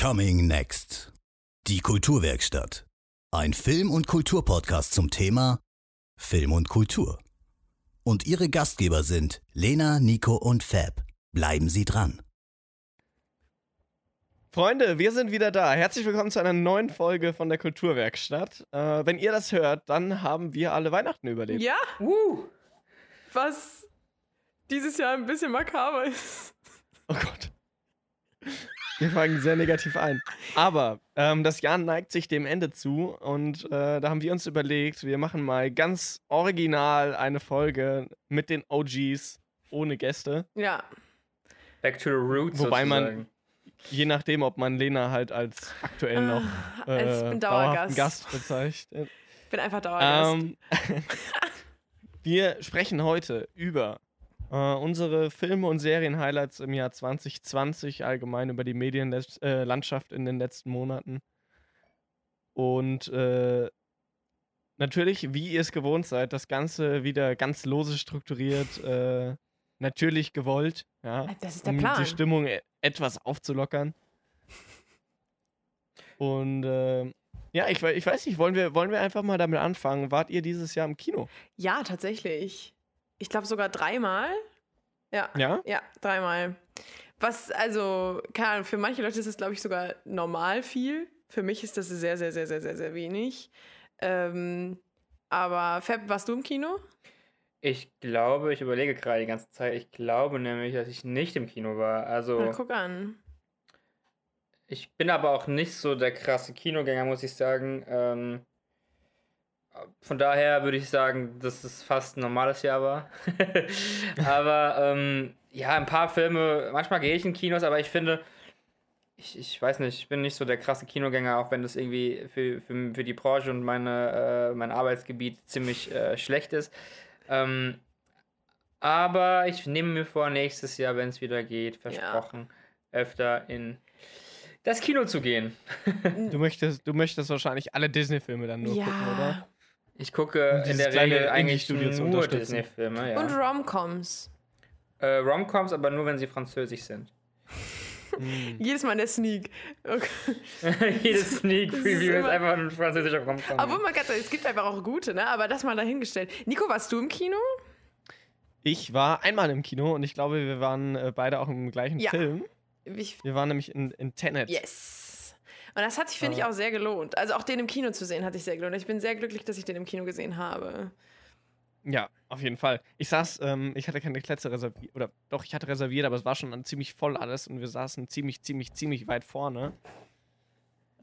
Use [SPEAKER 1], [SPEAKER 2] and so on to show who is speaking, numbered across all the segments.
[SPEAKER 1] Coming Next. Die Kulturwerkstatt. Ein Film- und Kulturpodcast zum Thema Film und Kultur. Und ihre Gastgeber sind Lena, Nico und Fab. Bleiben Sie dran.
[SPEAKER 2] Freunde, wir sind wieder da. Herzlich willkommen zu einer neuen Folge von der Kulturwerkstatt. Äh, wenn ihr das hört, dann haben wir alle Weihnachten überlebt.
[SPEAKER 3] Ja, uh. was dieses Jahr ein bisschen makaber ist.
[SPEAKER 2] Oh Gott. Wir fangen sehr negativ ein. Aber ähm, das Jahr neigt sich dem Ende zu und äh, da haben wir uns überlegt, wir machen mal ganz original eine Folge mit den OGs ohne Gäste.
[SPEAKER 3] Ja.
[SPEAKER 4] Back to the roots.
[SPEAKER 2] Wobei man,
[SPEAKER 4] sozusagen.
[SPEAKER 2] je nachdem, ob man Lena halt als aktuell noch
[SPEAKER 3] Ah, als
[SPEAKER 2] äh, dauerhaften
[SPEAKER 3] Dauergast.
[SPEAKER 2] Gast bezeichnet.
[SPEAKER 3] Ich bin einfach Dauergast.
[SPEAKER 2] Ähm, wir sprechen heute über äh, unsere Filme und Serien-Highlights im Jahr 2020, allgemein über die Medienlandschaft in den letzten Monaten. Und äh, natürlich, wie ihr es gewohnt seid, das Ganze wieder ganz lose strukturiert, äh, natürlich gewollt, ja,
[SPEAKER 3] Das ist der
[SPEAKER 2] um
[SPEAKER 3] Plan.
[SPEAKER 2] die Stimmung e etwas aufzulockern. Und äh, ja, ich, ich weiß nicht, wollen wir, wollen wir einfach mal damit anfangen? Wart ihr dieses Jahr im Kino?
[SPEAKER 3] ja, tatsächlich. Ich glaube sogar dreimal. Ja.
[SPEAKER 2] Ja?
[SPEAKER 3] Ja, dreimal. Was, also, keine Ahnung, für manche Leute ist das, glaube ich, sogar normal viel. Für mich ist das sehr, sehr, sehr, sehr, sehr, sehr wenig. Ähm, aber Fab, warst du im Kino?
[SPEAKER 4] Ich glaube, ich überlege gerade die ganze Zeit, ich glaube nämlich, dass ich nicht im Kino war. Also,
[SPEAKER 3] Na, guck an.
[SPEAKER 4] ich bin aber auch nicht so der krasse Kinogänger, muss ich sagen. Ähm, von daher würde ich sagen, dass es fast ein normales Jahr war. aber ähm, ja, ein paar Filme, manchmal gehe ich in Kinos, aber ich finde, ich, ich weiß nicht, ich bin nicht so der krasse Kinogänger, auch wenn das irgendwie für, für, für die Branche und meine, äh, mein Arbeitsgebiet ziemlich äh, schlecht ist. Ähm, aber ich nehme mir vor, nächstes Jahr, wenn es wieder geht, versprochen, öfter in das Kino zu gehen.
[SPEAKER 2] Du möchtest, du möchtest wahrscheinlich alle Disney-Filme dann nur gucken, oder?
[SPEAKER 4] Ich gucke in der Regel eigentlich nur. Disney-Filme, ja.
[SPEAKER 3] Und Romcoms.
[SPEAKER 4] Äh, Romcoms, aber nur, wenn sie französisch sind.
[SPEAKER 2] Hm.
[SPEAKER 3] Jedes Mal in der Sneak. Okay.
[SPEAKER 4] Jedes Sneak
[SPEAKER 3] Das ist
[SPEAKER 4] Preview ist, einfach ein französischer Romcom.
[SPEAKER 3] Obwohl man ganz es gibt einfach auch gute, ne? Aber das mal dahingestellt. Nico, warst du im Kino?
[SPEAKER 2] Ich war einmal im Kino und ich glaube, wir waren äh, beide auch im gleichen
[SPEAKER 3] Ja.
[SPEAKER 2] Film.
[SPEAKER 3] Ich,
[SPEAKER 2] Wir waren nämlich in, in Tenet.
[SPEAKER 3] yes. Und das hat sich, finde ich, auch sehr gelohnt. Also auch den im Kino zu sehen, hat sich sehr gelohnt. Ich bin sehr glücklich, dass ich den im Kino gesehen habe.
[SPEAKER 2] Ja, auf jeden Fall. Ich saß, ähm, ich hatte keine Plätze reserviert, oder doch, ich hatte reserviert, aber es war schon ziemlich voll alles und wir saßen ziemlich, ziemlich, ziemlich weit vorne.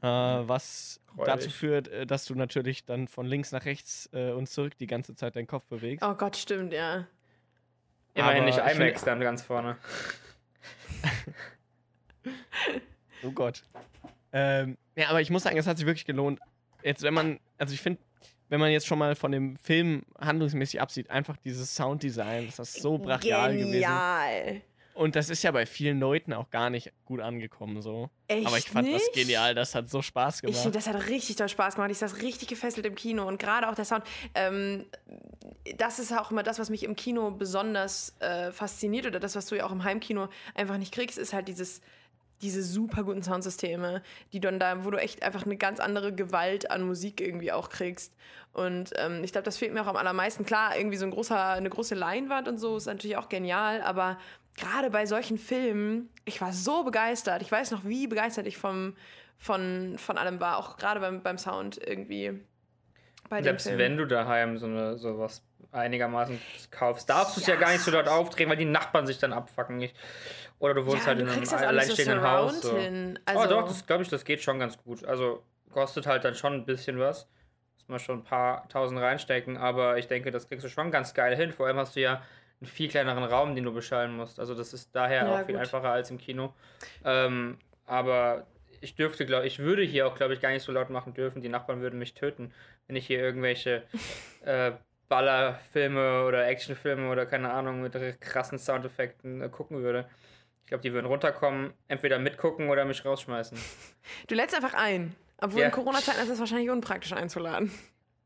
[SPEAKER 2] Äh, was
[SPEAKER 4] Freulich.
[SPEAKER 2] dazu führt, äh, dass du natürlich dann von links nach rechts äh, und zurück die ganze Zeit deinen Kopf bewegst.
[SPEAKER 3] Oh Gott, stimmt, ja.
[SPEAKER 4] Immerhin
[SPEAKER 2] aber
[SPEAKER 4] nicht
[SPEAKER 2] ich
[SPEAKER 4] IMAX dann ganz vorne.
[SPEAKER 2] Oh Gott. Ähm, ja, aber ich muss sagen, es hat sich wirklich gelohnt. Jetzt, wenn man, also ich finde, wenn man jetzt schon mal von dem Film handlungsmäßig absieht, einfach dieses Sounddesign, das ist so brachial gewesen.
[SPEAKER 3] Genial.
[SPEAKER 2] Und das ist ja bei vielen Leuten auch gar nicht gut angekommen so.
[SPEAKER 3] Echt
[SPEAKER 2] aber ich fand das
[SPEAKER 3] nicht?
[SPEAKER 2] genial, das hat so Spaß
[SPEAKER 3] Ich
[SPEAKER 2] gemacht.
[SPEAKER 3] finde, das hat richtig toll Spaß gemacht. Ich saß richtig gefesselt im Kino und gerade auch der Sound. Ähm, das ist auch immer das, was mich im Kino besonders äh, fasziniert oder das, was du ja auch im Heimkino einfach nicht kriegst, ist halt dieses diese super guten Soundsysteme, die dann da, wo du echt einfach eine ganz andere Gewalt an Musik irgendwie auch kriegst. Und ähm, ich glaube, das fehlt mir auch am allermeisten. Klar, irgendwie so ein großer, eine große Leinwand und so ist natürlich auch genial, aber gerade bei solchen Filmen, ich war so begeistert. Ich weiß noch, wie begeistert ich vom, von, von allem war, auch gerade beim, beim Sound irgendwie.
[SPEAKER 4] Selbst wenn du daheim so eine sowas einigermaßen kaufst, darfst du es ja.
[SPEAKER 3] Ja.
[SPEAKER 4] gar nicht so dort aufdrehen, weil die Nachbarn sich dann abfacken. Ich, oder du wohnst
[SPEAKER 3] ja,
[SPEAKER 4] halt
[SPEAKER 3] du
[SPEAKER 4] in einem
[SPEAKER 3] so
[SPEAKER 4] alleinstehenden
[SPEAKER 3] surround
[SPEAKER 4] Haus. So. oh
[SPEAKER 3] Also,
[SPEAKER 4] doch, das glaube ich, das geht schon ganz gut. Also kostet halt dann schon ein bisschen was. Muss man schon ein paar tausend reinstecken, aber ich denke, das kriegst du schon ganz geil hin. Vor allem hast du ja einen viel kleineren Raum, den du beschallen musst. Also das ist daher
[SPEAKER 3] Ja,
[SPEAKER 4] auch viel
[SPEAKER 3] gut.
[SPEAKER 4] einfacher als im Kino. Ähm, aber ich dürfte, glaube ich, würde hier auch, glaube ich, gar nicht so laut machen dürfen. Die Nachbarn würden mich töten, wenn ich hier irgendwelche äh, Ballerfilme oder Actionfilme oder keine Ahnung mit krassen Soundeffekten äh, gucken würde. Ich glaube, die würden runterkommen, entweder mitgucken oder mich rausschmeißen.
[SPEAKER 3] du lädst einfach ein. Obwohl
[SPEAKER 4] Ja.
[SPEAKER 3] in Corona-Zeiten ist das wahrscheinlich unpraktisch einzuladen.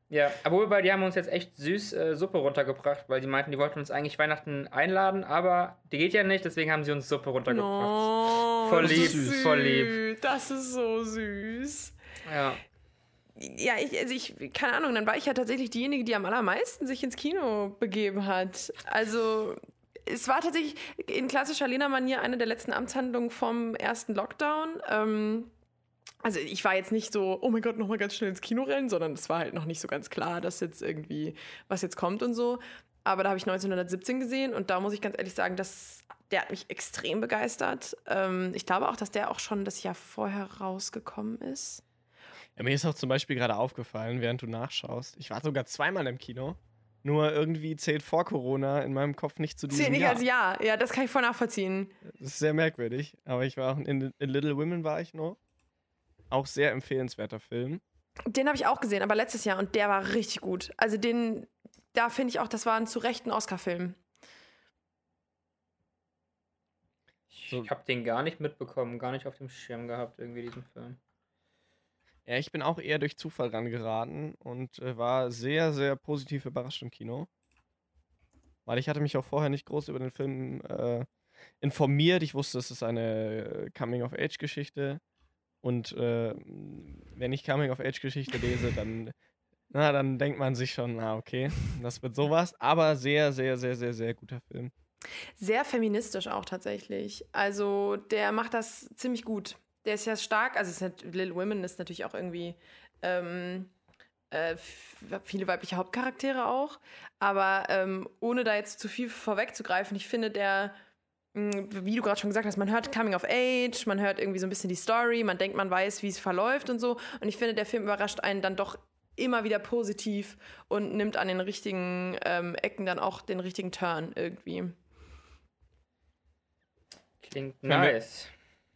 [SPEAKER 4] Ja, aber wobei, die haben uns jetzt echt süß äh, Suppe runtergebracht, weil die meinten, die wollten uns eigentlich Weihnachten einladen, aber die geht ja nicht, deswegen haben sie uns Suppe runtergebracht.
[SPEAKER 3] No,
[SPEAKER 4] voll lieb,
[SPEAKER 3] süß.
[SPEAKER 4] voll lieb.
[SPEAKER 3] Das ist so süß.
[SPEAKER 4] Ja.
[SPEAKER 3] Ja, ich, also ich, keine Ahnung, dann war ich ja tatsächlich diejenige, die am allermeisten sich ins Kino begeben hat. Also, es war tatsächlich in klassischer Lena-Manier eine der letzten Amtshandlungen vom ersten Lockdown. Ähm, also, ich war jetzt nicht so, oh mein Gott, nochmal ganz schnell ins Kino rennen, sondern es war halt noch nicht so ganz klar, dass jetzt irgendwie, was jetzt kommt und so. Aber da habe ich 1917 gesehen und da muss ich ganz ehrlich sagen, dass der hat mich extrem begeistert. Ähm, ich glaube auch, dass der auch schon das Jahr vorher rausgekommen ist.
[SPEAKER 2] Ja, mir ist auch zum Beispiel gerade aufgefallen, während du nachschaust. Ich war sogar zweimal im Kino. Nur irgendwie zählt vor Corona in meinem Kopf nicht zu diesem
[SPEAKER 3] Zählt nicht
[SPEAKER 2] Jahr.
[SPEAKER 3] als Ja. Ja, das kann ich voll nachvollziehen.
[SPEAKER 2] Das ist sehr merkwürdig. Aber ich war auch in, in Little Women war ich noch. Auch sehr empfehlenswerter Film.
[SPEAKER 3] Den habe ich auch gesehen, aber letztes Jahr und der war richtig gut. Also den, da finde ich auch, das war ein zu Recht ein Oscar-Film.
[SPEAKER 4] Ich habe den gar nicht mitbekommen, gar nicht auf dem Schirm gehabt, irgendwie diesen Film.
[SPEAKER 2] Ja, ich bin auch eher durch Zufall rangeraten und äh, war sehr, sehr positiv überrascht im Kino. Weil ich hatte mich auch vorher nicht groß über den Film äh, informiert. Ich wusste, es ist eine Coming-of-Age-Geschichte. Und äh, wenn ich Coming-of-Age-Geschichte lese, dann, na, dann denkt man sich schon, na okay, das wird sowas. Aber sehr, sehr, sehr, sehr, sehr guter Film.
[SPEAKER 3] Sehr feministisch auch tatsächlich. Also der macht das ziemlich gut. Der ist ja stark, also es ist halt, Little Women ist natürlich auch irgendwie ähm, äh, viele weibliche Hauptcharaktere auch. Aber ähm, ohne da jetzt zu viel vorwegzugreifen, ich finde der, mh, wie du gerade schon gesagt hast, man hört Coming of Age, man hört irgendwie so ein bisschen die Story, man denkt, man weiß, wie es verläuft und so. Und ich finde, der Film überrascht einen dann doch immer wieder positiv und nimmt an den richtigen ähm, Ecken dann auch den richtigen Turn irgendwie.
[SPEAKER 4] Klingt nice.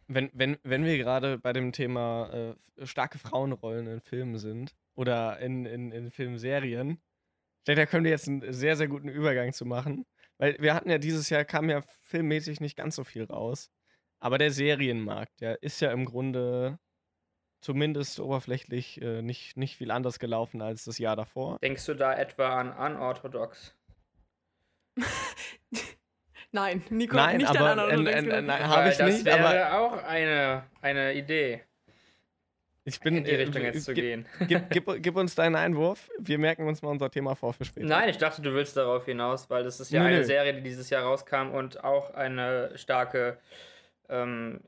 [SPEAKER 2] Wenn, wenn, wenn wir gerade bei dem Thema äh, starke Frauenrollen in Filmen sind oder in, in, in Filmserien, ich denke, da können wir jetzt einen sehr, sehr guten Übergang zu machen. Weil wir hatten ja dieses Jahr, kam ja filmmäßig nicht ganz so viel raus. Aber der Serienmarkt, der ist ja im Grunde zumindest oberflächlich äh, nicht, nicht viel anders gelaufen als das Jahr davor.
[SPEAKER 4] Denkst du da etwa an Unorthodox?
[SPEAKER 3] Nein, Nico,
[SPEAKER 2] Nein,
[SPEAKER 3] nicht
[SPEAKER 2] aber
[SPEAKER 3] an anderen
[SPEAKER 2] äh, äh, nein, habe ich
[SPEAKER 4] das
[SPEAKER 2] nicht,
[SPEAKER 4] wäre
[SPEAKER 2] aber
[SPEAKER 4] auch eine, eine Idee,
[SPEAKER 2] ich bin
[SPEAKER 4] in die
[SPEAKER 2] äh,
[SPEAKER 4] Richtung jetzt zu gehen.
[SPEAKER 2] Gib, gib, gib uns deinen Einwurf. Wir merken uns mal unser Thema vor für später.
[SPEAKER 4] Nein, ich dachte, du willst darauf hinaus, weil das ist ja
[SPEAKER 2] Nö,
[SPEAKER 4] eine
[SPEAKER 2] nö.
[SPEAKER 4] Serie, die dieses Jahr rauskam und auch eine starke ähm,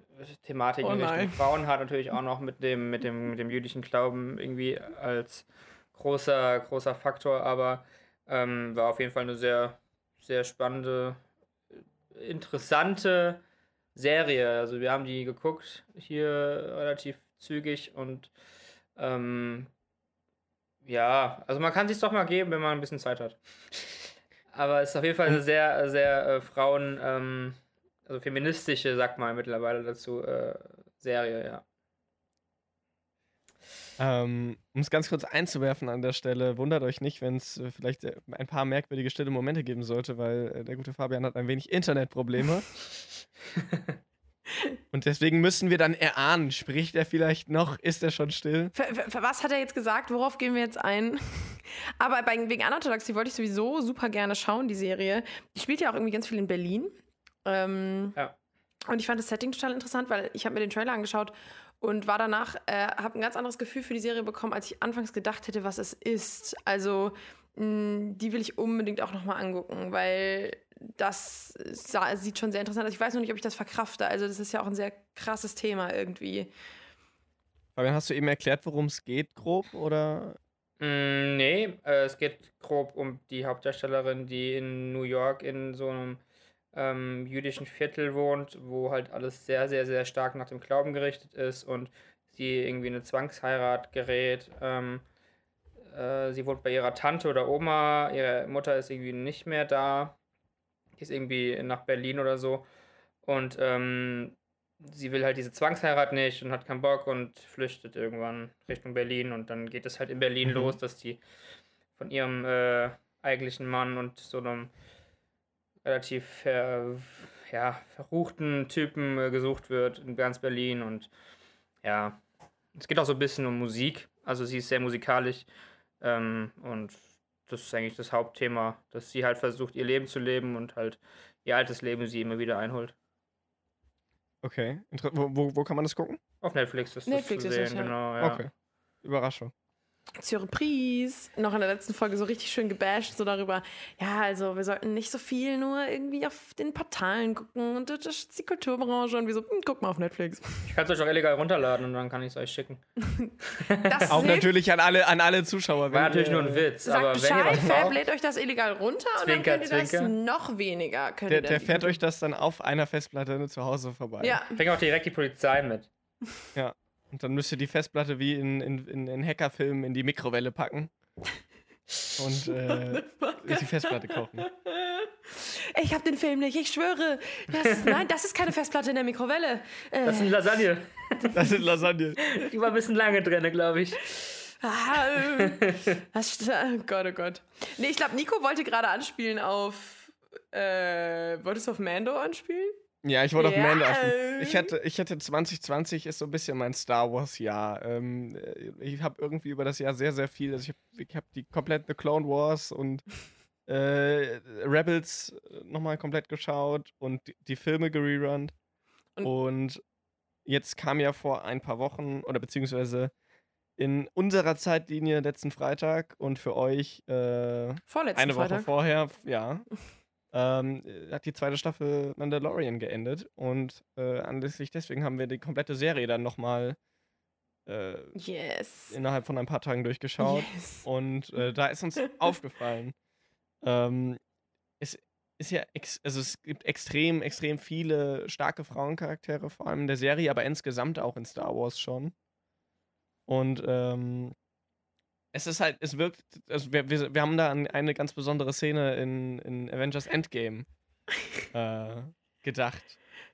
[SPEAKER 4] Thematik
[SPEAKER 3] Oh
[SPEAKER 4] in Richtung
[SPEAKER 3] nein.
[SPEAKER 4] Frauen hat, natürlich auch noch mit dem, mit dem, mit dem jüdischen Glauben irgendwie als großer, großer Faktor, aber ähm, war auf jeden Fall eine sehr, sehr spannende, interessante Serie. Also wir haben die geguckt hier relativ zügig und ähm, ja, also man kann sich doch mal geben, wenn man ein bisschen Zeit hat. Aber es ist auf jeden Fall eine sehr, sehr äh, Frauen, ähm, also feministische, sagt man mittlerweile dazu, äh, Serie, ja.
[SPEAKER 2] Ähm, um es ganz kurz einzuwerfen an der Stelle, wundert euch nicht, wenn es äh, vielleicht äh, ein paar merkwürdige stille Momente geben sollte, weil äh, der gute Fabian hat ein wenig Internetprobleme. Und deswegen müssen wir dann erahnen, spricht er vielleicht noch, ist er schon still?
[SPEAKER 3] Für, für, für was hat er jetzt gesagt? Worauf gehen wir jetzt ein? Aber bei, wegen Unorthodox, die wollte ich sowieso super gerne schauen, die Serie. Die spielt ja auch irgendwie ganz viel in Berlin. Ähm,
[SPEAKER 4] Ja.
[SPEAKER 3] Und ich fand das Setting total interessant, weil ich habe mir den Trailer angeschaut und war danach, äh, habe ein ganz anderes Gefühl für die Serie bekommen, als ich anfangs gedacht hätte, was es ist. Also, mh, die will ich unbedingt auch nochmal angucken, weil das sah, sieht schon sehr interessant aus. Ich weiß noch nicht, ob ich das verkrafte. Also, das ist ja auch ein sehr krasses Thema irgendwie.
[SPEAKER 2] Fabian, hast du eben erklärt, worum es geht, grob? Oder?
[SPEAKER 4] Mm, nee, äh, es geht grob um die Hauptdarstellerin, die in New York in so einem ähm, jüdischen Viertel wohnt, wo halt alles sehr, sehr, sehr stark nach dem Glauben gerichtet ist und sie irgendwie in eine Zwangsheirat gerät. Ähm, äh, sie wohnt bei ihrer Tante oder Oma, ihre Mutter ist irgendwie nicht mehr da. Die ist irgendwie nach Berlin oder so. Und ähm, sie will halt diese Zwangsheirat nicht und hat keinen Bock und flüchtet irgendwann Richtung Berlin. Und dann geht es halt in Berlin
[SPEAKER 2] Mhm.
[SPEAKER 4] los, dass die von ihrem äh, eigentlichen Mann und so einem relativ ver, ja, verruchten Typen äh, gesucht wird in ganz Berlin. Und ja, es geht auch so ein bisschen um Musik. Also sie ist sehr musikalisch. Ähm, und das ist eigentlich das Hauptthema, dass sie halt versucht, ihr Leben zu leben und halt ihr altes Leben sie immer wieder einholt.
[SPEAKER 2] Okay. Wo, wo, wo kann man das gucken?
[SPEAKER 4] Auf Netflix ist
[SPEAKER 3] Netflix
[SPEAKER 4] das
[SPEAKER 3] ist
[SPEAKER 4] zu sehen,
[SPEAKER 3] ja.
[SPEAKER 4] genau. Ja.
[SPEAKER 2] Okay. Überraschung.
[SPEAKER 3] Surprise. Noch in der letzten Folge so richtig schön gebasht, so darüber, ja, also wir sollten nicht so viel nur irgendwie auf den Portalen gucken und das ist die Kulturbranche und wir so, hm, guck mal auf Netflix.
[SPEAKER 4] Ich kann es euch auch illegal runterladen und dann kann ich es euch schicken.
[SPEAKER 3] Das
[SPEAKER 2] Auch natürlich an alle, an alle Zuschauer.
[SPEAKER 4] War natürlich nur ein Witz,
[SPEAKER 3] Sagt
[SPEAKER 4] aber wenn ihr
[SPEAKER 3] Bescheid,
[SPEAKER 4] was
[SPEAKER 3] Fab
[SPEAKER 4] braucht,
[SPEAKER 3] lädt euch das illegal runter und
[SPEAKER 4] Zwinker,
[SPEAKER 3] dann könnt ihr das
[SPEAKER 4] zwinker.
[SPEAKER 3] noch weniger. Könnt
[SPEAKER 2] Der, der fährt euch das dann auf einer Festplatte zu Hause vorbei.
[SPEAKER 3] Ja,
[SPEAKER 4] bring auch direkt die Polizei mit.
[SPEAKER 2] Und dann müsst ihr die Festplatte wie in, in, in, in Hackerfilmen in die Mikrowelle packen. Und äh, die Festplatte kochen.
[SPEAKER 3] ich hab den Film nicht, ich schwöre. Das, nein, das ist keine Festplatte in der Mikrowelle. Äh,
[SPEAKER 4] Das sind Lasagne.
[SPEAKER 2] Das sind Lasagne.
[SPEAKER 4] Die war ein bisschen lange drin, glaube ich.
[SPEAKER 3] Ah, äh, was, oh Gott, oh Gott. Nee, ich glaube, Nico wollte gerade anspielen auf. Äh, wolltest du auf Mando anspielen?
[SPEAKER 2] Ja, ich wollte auf
[SPEAKER 3] Ja.
[SPEAKER 2] Mando achten. Ich hätte, ich hätte 2020 ist so ein bisschen mein Star Wars Jahr. Ähm, äh, ich habe irgendwie über das Jahr sehr, sehr viel. Also ich habe hab die komplett The Clone Wars und äh, Rebels nochmal komplett geschaut und die, die Filme gererunnt.
[SPEAKER 3] Und-
[SPEAKER 2] Und jetzt kam ja vor ein paar Wochen oder beziehungsweise in unserer Zeitlinie letzten Freitag und für euch äh, eine Woche
[SPEAKER 3] Freitag.
[SPEAKER 2] vorher, ja, ähm, äh, hat die zweite Staffel Mandalorian geendet und äh, anlässlich deswegen haben wir die komplette Serie dann nochmal äh,
[SPEAKER 3] Yes.
[SPEAKER 2] innerhalb von ein paar Tagen durchgeschaut
[SPEAKER 3] yes.
[SPEAKER 2] und äh, da ist uns aufgefallen, ähm, es ist ja, also es gibt extrem, extrem viele starke Frauencharaktere, vor allem in der Serie, aber insgesamt auch in Star Wars schon. Und ähm, es ist halt, es wirkt, also wir, wir, wir haben da an eine ganz besondere Szene in, in Avengers Endgame äh, gedacht,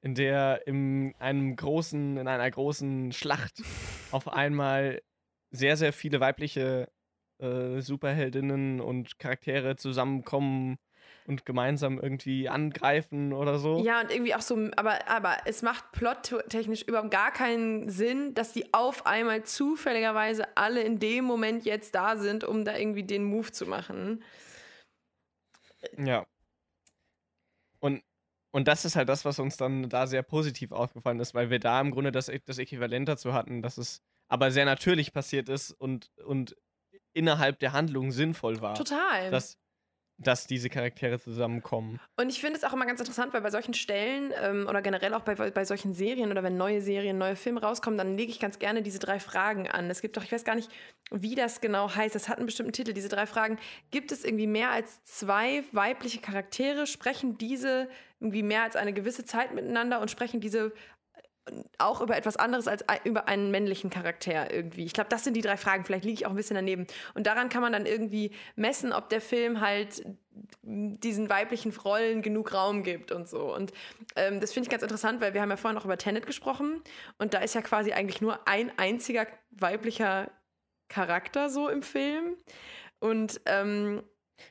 [SPEAKER 2] in der in einem großen, in einer großen Schlacht auf einmal sehr, sehr viele weibliche äh, Superheldinnen und Charaktere zusammenkommen und gemeinsam irgendwie angreifen oder so.
[SPEAKER 3] Ja, und irgendwie auch so, aber, aber es macht plottechnisch überhaupt gar keinen Sinn, dass die auf einmal zufälligerweise alle in dem Moment jetzt da sind, um da irgendwie den Move zu machen.
[SPEAKER 2] Ja. Und, und das ist halt das, was uns dann da sehr positiv aufgefallen ist, weil wir da im Grunde das, das Äquivalent dazu hatten, dass es aber sehr natürlich passiert ist und, und innerhalb der Handlung sinnvoll war,
[SPEAKER 3] Total.
[SPEAKER 2] dass, dass diese Charaktere zusammenkommen.
[SPEAKER 3] Und ich finde es auch immer ganz interessant, weil bei solchen Stellen ähm, oder generell auch bei, bei solchen Serien oder wenn neue Serien, neue Filme rauskommen, dann lege ich ganz gerne diese drei Fragen an. Es gibt doch, ich weiß gar nicht, wie das genau heißt, das hat einen bestimmten Titel, diese drei Fragen. Gibt es irgendwie mehr als zwei weibliche Charaktere? Sprechen diese irgendwie mehr als eine gewisse Zeit miteinander und sprechen diese auch über etwas anderes als über einen männlichen Charakter irgendwie. Ich glaube, das sind die drei Fragen. Vielleicht liege ich auch ein bisschen daneben. Und daran kann man dann irgendwie messen, ob der Film halt diesen weiblichen Rollen genug Raum gibt und so. Und ähm, das finde ich ganz interessant, weil wir haben ja vorhin auch über Tenet gesprochen und da ist ja quasi eigentlich nur ein einziger weiblicher Charakter so im Film. Und ähm,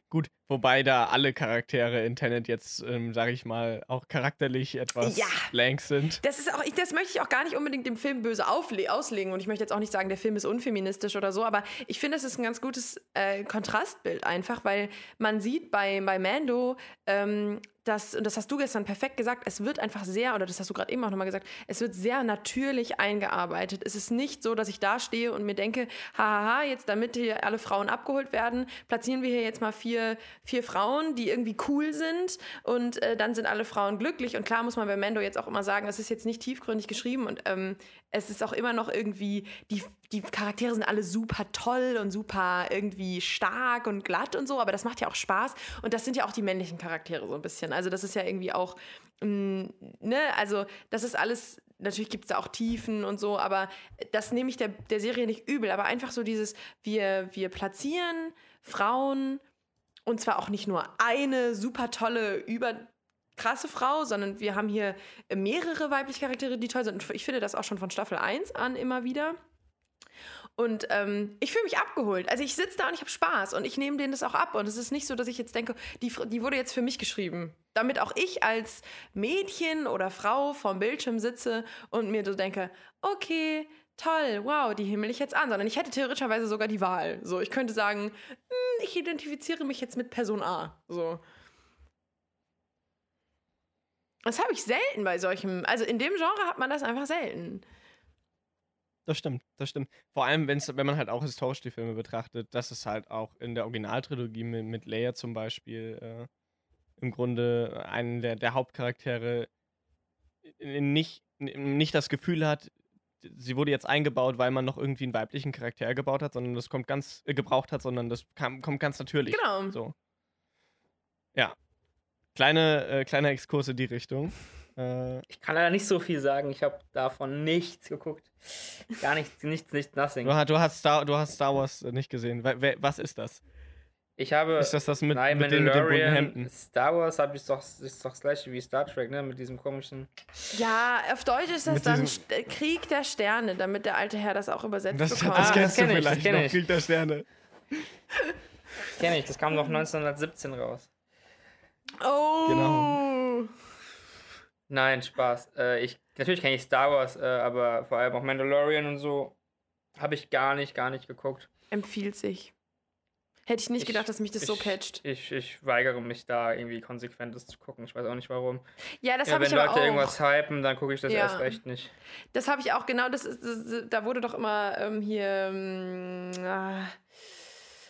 [SPEAKER 2] Gut, wobei da alle Charaktere in Tenet jetzt, ähm, sage ich mal, auch charakterlich etwas
[SPEAKER 3] Ja.
[SPEAKER 2] blank sind.
[SPEAKER 3] Das ist auch, ich, das möchte ich auch gar nicht unbedingt dem Film böse auslegen und ich möchte jetzt auch nicht sagen, der Film ist unfeministisch oder so, aber ich finde, es ist ein ganz gutes äh, Kontrastbild einfach, weil man sieht bei, bei Mando, ähm, dass, und das hast du gestern perfekt gesagt, es wird einfach sehr, oder das hast du gerade eben auch nochmal gesagt, es wird sehr natürlich eingearbeitet. Es ist nicht so, dass ich da stehe und mir denke, hahaha, jetzt damit hier alle Frauen abgeholt werden, platzieren wir hier jetzt mal vier, vier Frauen, die irgendwie cool sind und äh, dann sind alle Frauen glücklich. Und klar muss man bei Mando jetzt auch immer sagen, es ist jetzt nicht tiefgründig geschrieben und ähm, es ist auch immer noch irgendwie, die, die Charaktere sind alle super toll und super irgendwie stark und glatt und so, aber das macht ja auch Spaß. Und das sind ja auch die männlichen Charaktere so ein bisschen. Also das ist ja irgendwie auch, mh, ne, also das ist alles, natürlich gibt es da auch Tiefen und so, aber das nehme ich der, der Serie nicht übel, aber einfach so dieses, wir, wir platzieren Frauen und zwar auch nicht nur eine super tolle, über krasse Frau, sondern wir haben hier mehrere weibliche Charaktere, die toll sind. Und ich finde das auch schon von Staffel 1 an immer wieder. Und ähm, ich fühle mich abgeholt. Also ich sitze da und ich habe Spaß und ich nehme denen das auch ab. Und es ist nicht so, dass ich jetzt denke, die, die wurde jetzt für mich geschrieben. Damit auch ich als Mädchen oder Frau vorm Bildschirm sitze und mir so denke, okay, toll, wow, die himmel ich jetzt an. Sondern ich hätte theoretischerweise sogar die Wahl. So, ich könnte sagen, hm, ich identifiziere mich jetzt mit Person A. So. Das habe ich selten bei solchem. Also in dem Genre hat man das einfach selten.
[SPEAKER 2] Das stimmt, das stimmt. Vor allem, wenn's, wenn man halt auch historisch die Filme betrachtet, dass es halt auch in der Originaltrilogie mit, mit Leia zum Beispiel äh, im Grunde einen der, der Hauptcharaktere äh, nicht, nicht das Gefühl hat, sie wurde jetzt eingebaut, weil man noch irgendwie einen weiblichen Charakter gebaut hat, sondern das kommt ganz äh, gebraucht hat, sondern das kam, kommt ganz natürlich.
[SPEAKER 3] Genau.
[SPEAKER 2] So. Ja. Kleine, äh, kleiner Exkurs in die Richtung. Äh,
[SPEAKER 4] Ich kann leider nicht so viel sagen. Ich habe davon nichts geguckt. Gar nichts, nichts, nichts, nothing.
[SPEAKER 2] du, hast- du, hast Star, du hast Star Wars äh, nicht gesehen. Was ist das?
[SPEAKER 4] Ich habe.
[SPEAKER 2] Ist das das mit,
[SPEAKER 4] Nein,
[SPEAKER 2] mit, den, mit den bunten Hemden?
[SPEAKER 4] Star Wars habe ich doch, ist doch das gleiche wie Star Trek, ne? Mit diesem komischen.
[SPEAKER 3] Ja, auf Deutsch ist das
[SPEAKER 2] Mit
[SPEAKER 3] dann Krieg der Sterne, damit der alte Herr das auch übersetzt
[SPEAKER 2] Das,
[SPEAKER 3] bekommt.
[SPEAKER 2] das
[SPEAKER 4] Ah,
[SPEAKER 2] kennst
[SPEAKER 4] das
[SPEAKER 2] du
[SPEAKER 4] kenn ich, das
[SPEAKER 2] vielleicht
[SPEAKER 4] kenn
[SPEAKER 2] noch,
[SPEAKER 4] ich.
[SPEAKER 2] Krieg der Sterne.
[SPEAKER 4] Kenne ich, das kam noch 1917 raus.
[SPEAKER 3] Oh.
[SPEAKER 2] Genau.
[SPEAKER 4] Nein, Spaß. Äh, ich, natürlich kenne ich Star Wars, äh, aber vor allem auch Mandalorian und so habe ich gar nicht, gar nicht geguckt.
[SPEAKER 3] Empfiehlt sich. Hätte ich nicht
[SPEAKER 4] Ich-
[SPEAKER 3] gedacht, dass mich das so
[SPEAKER 4] ich,
[SPEAKER 3] catcht.
[SPEAKER 4] Ich, ich weigere mich da irgendwie konsequent das zu gucken. Ich weiß auch nicht warum.
[SPEAKER 3] Ja, das
[SPEAKER 4] ja,
[SPEAKER 3] habe
[SPEAKER 4] wenn
[SPEAKER 3] ich aber
[SPEAKER 4] Leute
[SPEAKER 3] auch.
[SPEAKER 4] irgendwas hypen, dann gucke ich das
[SPEAKER 3] Ja.
[SPEAKER 4] erst recht nicht.
[SPEAKER 3] Das habe ich auch genau. Das, ist, das da wurde doch immer ähm, hier ähm, ah,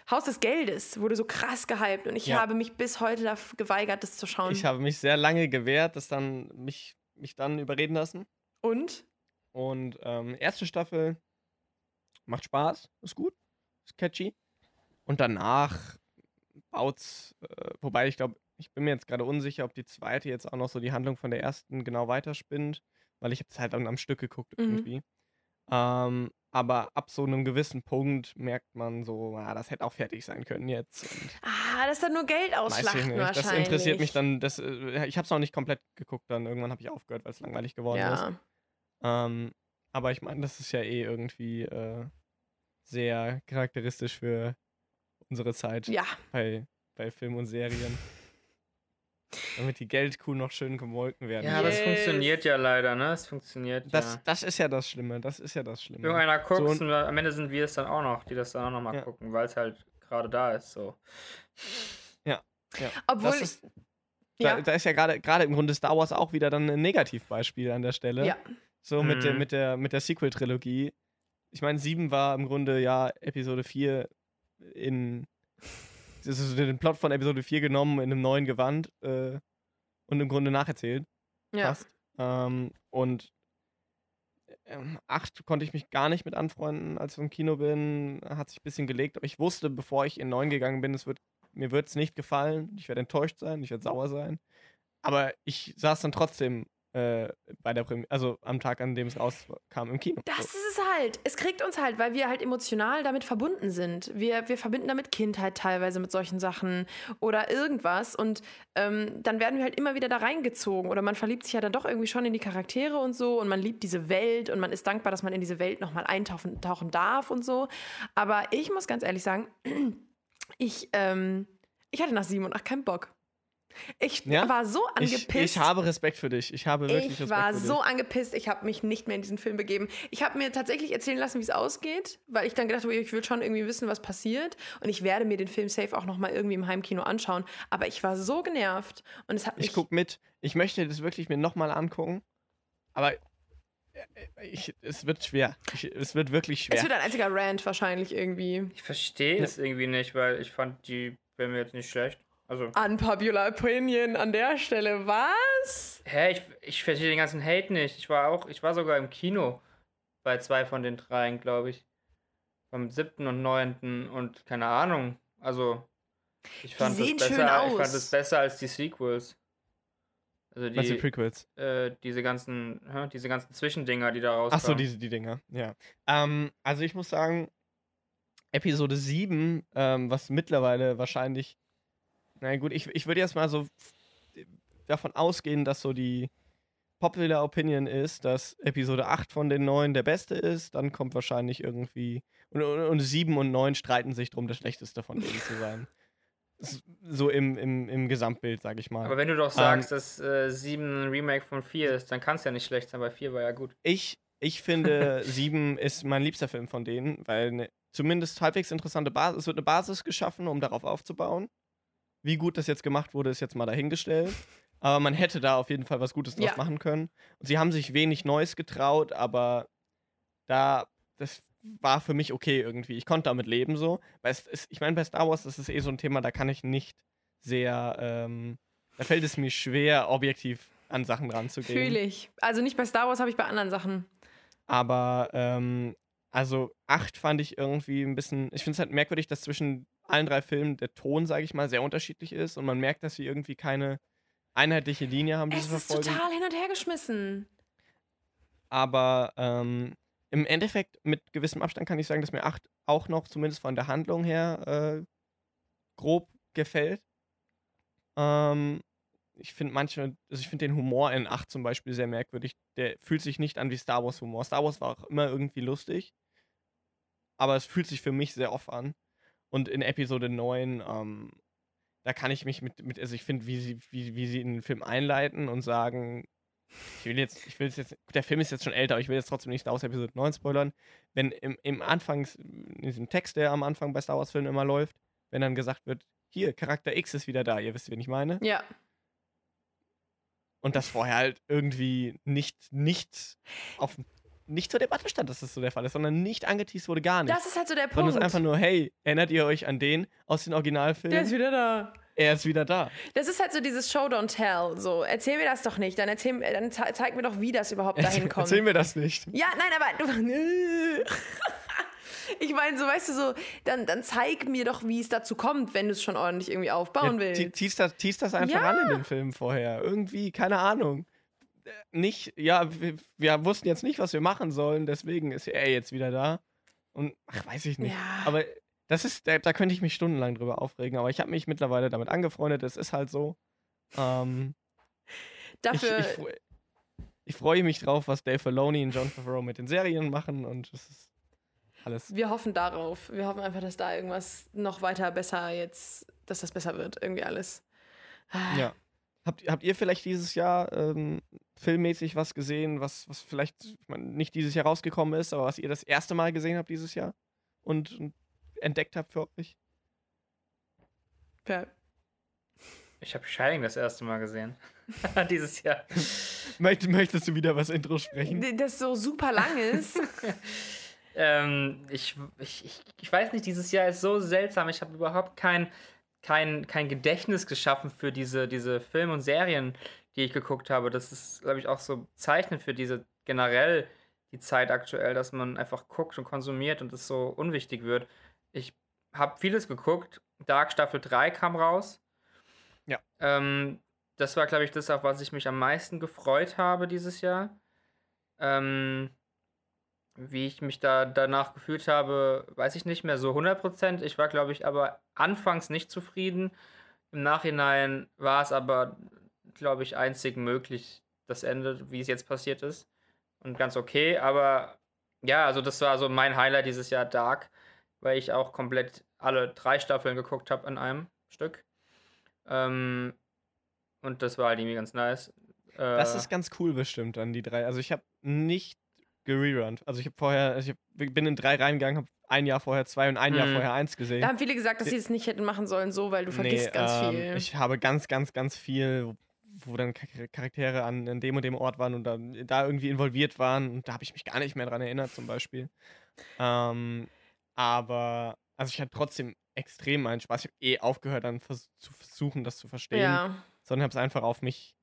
[SPEAKER 3] Haus des Geldes wurde so krass gehypt und ich
[SPEAKER 2] Ja.
[SPEAKER 3] habe mich bis heute da geweigert, das zu schauen.
[SPEAKER 2] Ich habe mich sehr lange gewehrt, das dann mich, mich dann überreden lassen.
[SPEAKER 3] und
[SPEAKER 2] Und ähm, erste Staffel macht Spaß, ist gut, ist catchy. Und danach baut's, äh, wobei ich glaube, ich bin mir jetzt gerade unsicher, ob die zweite jetzt auch noch so die Handlung von der ersten genau weiterspinnt, weil ich habe es halt dann am Stück geguckt
[SPEAKER 3] Mhm.
[SPEAKER 2] irgendwie. Ähm, aber ab so einem gewissen Punkt merkt man so, ah, das hätte auch fertig sein können jetzt. Und
[SPEAKER 3] ah, das ist dann nur Geld ausschlachten wahrscheinlich.
[SPEAKER 2] Das interessiert mich dann. Das, äh, ich habe es noch nicht komplett geguckt, dann irgendwann habe ich aufgehört, weil es langweilig geworden ist.
[SPEAKER 3] Ja.
[SPEAKER 2] Ähm, aber ich meine, das ist ja eh irgendwie äh, sehr charakteristisch für unsere Zeit
[SPEAKER 3] ja,
[SPEAKER 2] bei, bei Film und Serien. Damit die Geldkuh noch schön gemolken werden.
[SPEAKER 4] Ja, aber es
[SPEAKER 3] Yes.
[SPEAKER 4] funktioniert ja leider, ne? Es funktioniert
[SPEAKER 2] das,
[SPEAKER 4] ja.
[SPEAKER 2] das ist ja das Schlimme. Das ist ja das Schlimme.
[SPEAKER 4] Irgendeiner guckt
[SPEAKER 2] So, und-
[SPEAKER 4] und am Ende sind wir es dann auch noch, die das dann auch noch mal
[SPEAKER 2] Ja.
[SPEAKER 4] gucken, weil es halt gerade da ist. So.
[SPEAKER 2] ja,
[SPEAKER 3] obwohl
[SPEAKER 2] das
[SPEAKER 3] ich,
[SPEAKER 2] ist, da,
[SPEAKER 3] ja,
[SPEAKER 2] da ist ja gerade gerade im Grunde Star Wars auch wieder dann ein Negativbeispiel an der Stelle.
[SPEAKER 3] ja,
[SPEAKER 2] So mit, der,
[SPEAKER 4] Mhm.
[SPEAKER 2] mit der, mit der Sequel-Trilogie. Ich meine, 7 war im Grunde ja Episode 4 in. Das ist den Plot von Episode 4 genommen, in einem neuen Gewand äh, und im Grunde nacherzählt.
[SPEAKER 3] ja.
[SPEAKER 2] Fast. Ähm, und ähm, 8 konnte ich mich gar nicht mit anfreunden, als ich im Kino bin. Hat sich ein bisschen gelegt, aber ich wusste, bevor ich in 9 gegangen bin, es wird, mir wird es nicht gefallen. Ich werde enttäuscht sein, ich werde sauer sein. Aber ich saß dann trotzdem äh, bei der Premiere, also am Tag, an dem es rauskam, im Kino.
[SPEAKER 3] Das ist es halt. Es kriegt uns halt, weil wir halt emotional damit verbunden sind. Wir, wir verbinden damit Kindheit teilweise mit solchen Sachen oder irgendwas. Und ähm, dann werden wir halt immer wieder da reingezogen. Oder man verliebt sich ja dann doch irgendwie schon in die Charaktere und so. Und man liebt diese Welt und man ist dankbar, dass man in diese Welt nochmal eintauchen tauchen darf und so. Aber ich muss ganz ehrlich sagen, ich, ähm, ich hatte nach sieben und acht keinen Bock. Ich
[SPEAKER 2] Ja?
[SPEAKER 3] war so
[SPEAKER 2] Ich,
[SPEAKER 3] angepisst.
[SPEAKER 2] ich habe Respekt für dich. Ich habe wirklich
[SPEAKER 3] Ich
[SPEAKER 2] Respekt
[SPEAKER 3] war
[SPEAKER 2] für
[SPEAKER 3] so
[SPEAKER 2] dich.
[SPEAKER 3] angepisst, ich habe mich nicht mehr in diesen Film begeben. Ich habe mir tatsächlich erzählen lassen, wie es ausgeht, weil ich dann gedacht habe, ich will schon irgendwie wissen, was passiert. Und ich werde mir den Film safe auch nochmal irgendwie im Heimkino anschauen. Aber ich war so genervt und es hat mich.
[SPEAKER 2] Ich guck mit. Ich möchte das wirklich mir nochmal angucken. Aber äh, ich, es wird schwer. Ich, es wird wirklich schwer.
[SPEAKER 3] es wird ein einziger Rant wahrscheinlich irgendwie.
[SPEAKER 4] Ich verstehe
[SPEAKER 2] Ja.
[SPEAKER 4] es irgendwie nicht, weil ich fand die Filme jetzt nicht schlecht. Also,
[SPEAKER 3] Unpopular Opinion an der Stelle. Was?
[SPEAKER 4] hä, ich, ich verstehe den ganzen Hate nicht. Ich war auch, ich war sogar im Kino bei zwei von den dreien, glaube ich. Beim siebten und neunten und keine Ahnung. Also, ich fand,
[SPEAKER 3] sehen
[SPEAKER 4] das
[SPEAKER 3] schön
[SPEAKER 4] besser, ich fand es besser als die Sequels. Also
[SPEAKER 2] die
[SPEAKER 4] die,
[SPEAKER 2] Prequels?
[SPEAKER 4] äh, diese ganzen, hä, diese ganzen Zwischendinger, die da
[SPEAKER 2] Ach
[SPEAKER 4] rauskommen.
[SPEAKER 2] so, die, die Dinger, ja. Ähm, also ich muss sagen, Episode 7, ähm, was mittlerweile wahrscheinlich, na gut, ich, ich würde jetzt mal so davon ausgehen, dass so die Popular Opinion ist, dass Episode 8 von den neun der beste ist, dann kommt wahrscheinlich irgendwie, und, und, und 7 und 9 streiten sich drum, das schlechteste von denen zu sein. So im, im, im Gesamtbild, sag ich mal.
[SPEAKER 4] Aber wenn du doch sagst, dass äh, 7 ein Remake von 4 ist, dann kann es ja nicht schlecht sein, weil 4 war ja gut.
[SPEAKER 2] Ich, ich finde, 7 ist mein liebster Film von denen, weil eine zumindest halbwegs interessante Basis, es wird eine Basis geschaffen, um darauf aufzubauen. Wie gut das jetzt gemacht wurde, ist jetzt mal dahingestellt. Aber man hätte da auf jeden Fall was Gutes draus
[SPEAKER 3] Ja.
[SPEAKER 2] machen können. Und sie haben sich wenig Neues getraut, aber da, das war für mich okay irgendwie. Ich konnte damit leben so. Weil es ist, ich meine, bei Star Wars das ist eh so ein Thema, da kann ich nicht sehr, ähm, da fällt es mir schwer, objektiv an Sachen ranzugehen.
[SPEAKER 3] Fühle ich. Also nicht bei Star Wars, habe ich bei anderen Sachen.
[SPEAKER 2] Aber ähm, also 8 fand ich irgendwie ein bisschen. Ich finde es halt merkwürdig, dass zwischen allen drei Filmen der Ton, sage ich mal, sehr unterschiedlich ist und man merkt, dass sie irgendwie keine einheitliche Linie haben, die
[SPEAKER 3] Es
[SPEAKER 2] sie
[SPEAKER 3] ist
[SPEAKER 2] verfolgen.
[SPEAKER 3] total hin und her geschmissen.
[SPEAKER 2] Aber ähm, im Endeffekt, mit gewissem Abstand kann ich sagen, dass mir 8 auch noch, zumindest von der Handlung her, äh, grob gefällt. Ähm, ich finde manche, also ich finde den Humor in 8 zum Beispiel sehr merkwürdig. Der fühlt sich nicht an wie Star Wars Humor. Star Wars war auch immer irgendwie lustig. Aber es fühlt sich für mich sehr off an. Und in Episode 9, ähm, da kann ich mich mit, mit also ich finde, wie sie, wie, wie sie in den Film einleiten und sagen, ich will jetzt, ich will jetzt, der Film ist jetzt schon älter, aber ich will jetzt trotzdem nicht Star Wars Episode 9 spoilern. Wenn im, im Anfangs, in diesem Text, der am Anfang bei Star Wars Filmen immer läuft, wenn dann gesagt wird, hier, Charakter X ist wieder da, ihr wisst, wen ich meine.
[SPEAKER 3] Ja.
[SPEAKER 2] Und das vorher halt irgendwie nicht, nicht auf, nicht zur Debatte stand, dass das so der Fall ist, sondern nicht angeteased wurde, gar nicht.
[SPEAKER 3] Das ist halt so der
[SPEAKER 2] sondern es
[SPEAKER 3] Punkt.
[SPEAKER 2] ist einfach nur, hey, erinnert ihr euch an den aus den
[SPEAKER 3] der
[SPEAKER 2] Originalfilmen?
[SPEAKER 3] ist wieder da.
[SPEAKER 2] er ist wieder da.
[SPEAKER 3] Das ist halt so dieses Show Don't Tell. So, erzähl mir das doch nicht. Dann, erzähl, dann ze- zeig mir doch, wie das überhaupt dahin kommt.
[SPEAKER 2] Erzähl mir das nicht.
[SPEAKER 3] Ja, nein, aber du. ich meine, so weißt du so, dann, dann zeig mir doch, wie es dazu kommt, wenn du es schon ordentlich irgendwie aufbauen
[SPEAKER 2] Ja,
[SPEAKER 3] willst.
[SPEAKER 2] tie- Teast das, teast das einfach
[SPEAKER 3] Ja.
[SPEAKER 2] an in den Film vorher. Irgendwie, keine Ahnung. Äh, Nicht, ja, wir, wir wussten jetzt nicht, was wir machen sollen, deswegen ist er jetzt wieder da. Und, ach, weiß ich nicht.
[SPEAKER 3] Ja.
[SPEAKER 2] Aber das ist, da, da könnte ich mich stundenlang drüber aufregen, aber ich habe mich mittlerweile damit angefreundet, es ist halt so. Ähm, ich,
[SPEAKER 3] Dafür,
[SPEAKER 2] ich, fre- ich freue mich drauf, was Dave Filoni und John Favreau mit den Serien machen und das ist alles.
[SPEAKER 3] wir hoffen darauf. Wir hoffen einfach, dass da irgendwas noch weiter besser jetzt, dass das besser wird. Irgendwie alles. Ah.
[SPEAKER 2] Ja. Habt, habt ihr vielleicht dieses Jahr ähm, filmmäßig was gesehen, was, was vielleicht nicht dieses Jahr rausgekommen ist, aber was ihr das erste Mal gesehen habt dieses Jahr und, und entdeckt habt für euch?
[SPEAKER 3] Ja.
[SPEAKER 4] Ich habe Shining das erste Mal gesehen. Dieses Jahr.
[SPEAKER 2] Möcht, möchtest du wieder was Intro sprechen?
[SPEAKER 3] Das so super lang ist.
[SPEAKER 4] ähm, ich, ich, ich, weiß nicht, dieses Jahr ist so seltsam. Ich habe überhaupt kein, kein, kein Gedächtnis geschaffen für diese, diese Filme und Serien, die ich geguckt habe. Das ist, glaube ich, auch so bezeichnend für diese generell die Zeit aktuell, dass man einfach guckt und konsumiert und es so unwichtig wird. Ich habe vieles geguckt. Dark Staffel 3 kam raus.
[SPEAKER 2] Ja.
[SPEAKER 4] Ähm, das war, glaube ich, das, auf was ich mich am meisten gefreut habe dieses Jahr. Ähm, wie ich mich da danach gefühlt habe, weiß ich nicht mehr so 100%. Ich war, glaube ich, aber anfangs nicht zufrieden. Im Nachhinein war es aber, glaube ich, einzig möglich, das Ende, wie es jetzt passiert ist. Und ganz okay. Aber ja, also das war so mein Highlight dieses Jahr, Dark, weil ich auch komplett alle drei Staffeln geguckt habe in einem Stück. Ähm, und das war halt irgendwie ganz nice. Äh,
[SPEAKER 2] Das ist ganz cool bestimmt an die drei. Also ich habe nicht gererunnt. Also ich habe vorher, also ich bin in drei reingegangen, habe ein Jahr vorher zwei und ein Jahr
[SPEAKER 4] Mhm.
[SPEAKER 2] vorher eins gesehen.
[SPEAKER 3] Da haben viele gesagt, dass sie es nicht hätten machen sollen, so, weil du vergisst ganz
[SPEAKER 2] ähm,
[SPEAKER 3] viel.
[SPEAKER 2] Ich habe ganz, ganz, ganz viel, wo, dann Char- Charaktere an, an dem und dem Ort waren und dann da irgendwie involviert waren und da habe ich mich gar nicht mehr dran erinnert, zum Beispiel. Ähm, aber, also ich hatte trotzdem extrem meinen Spaß. Ich habe eh aufgehört, dann vers zu versuchen, das zu verstehen,
[SPEAKER 3] ja.
[SPEAKER 2] sondern habe es einfach auf mich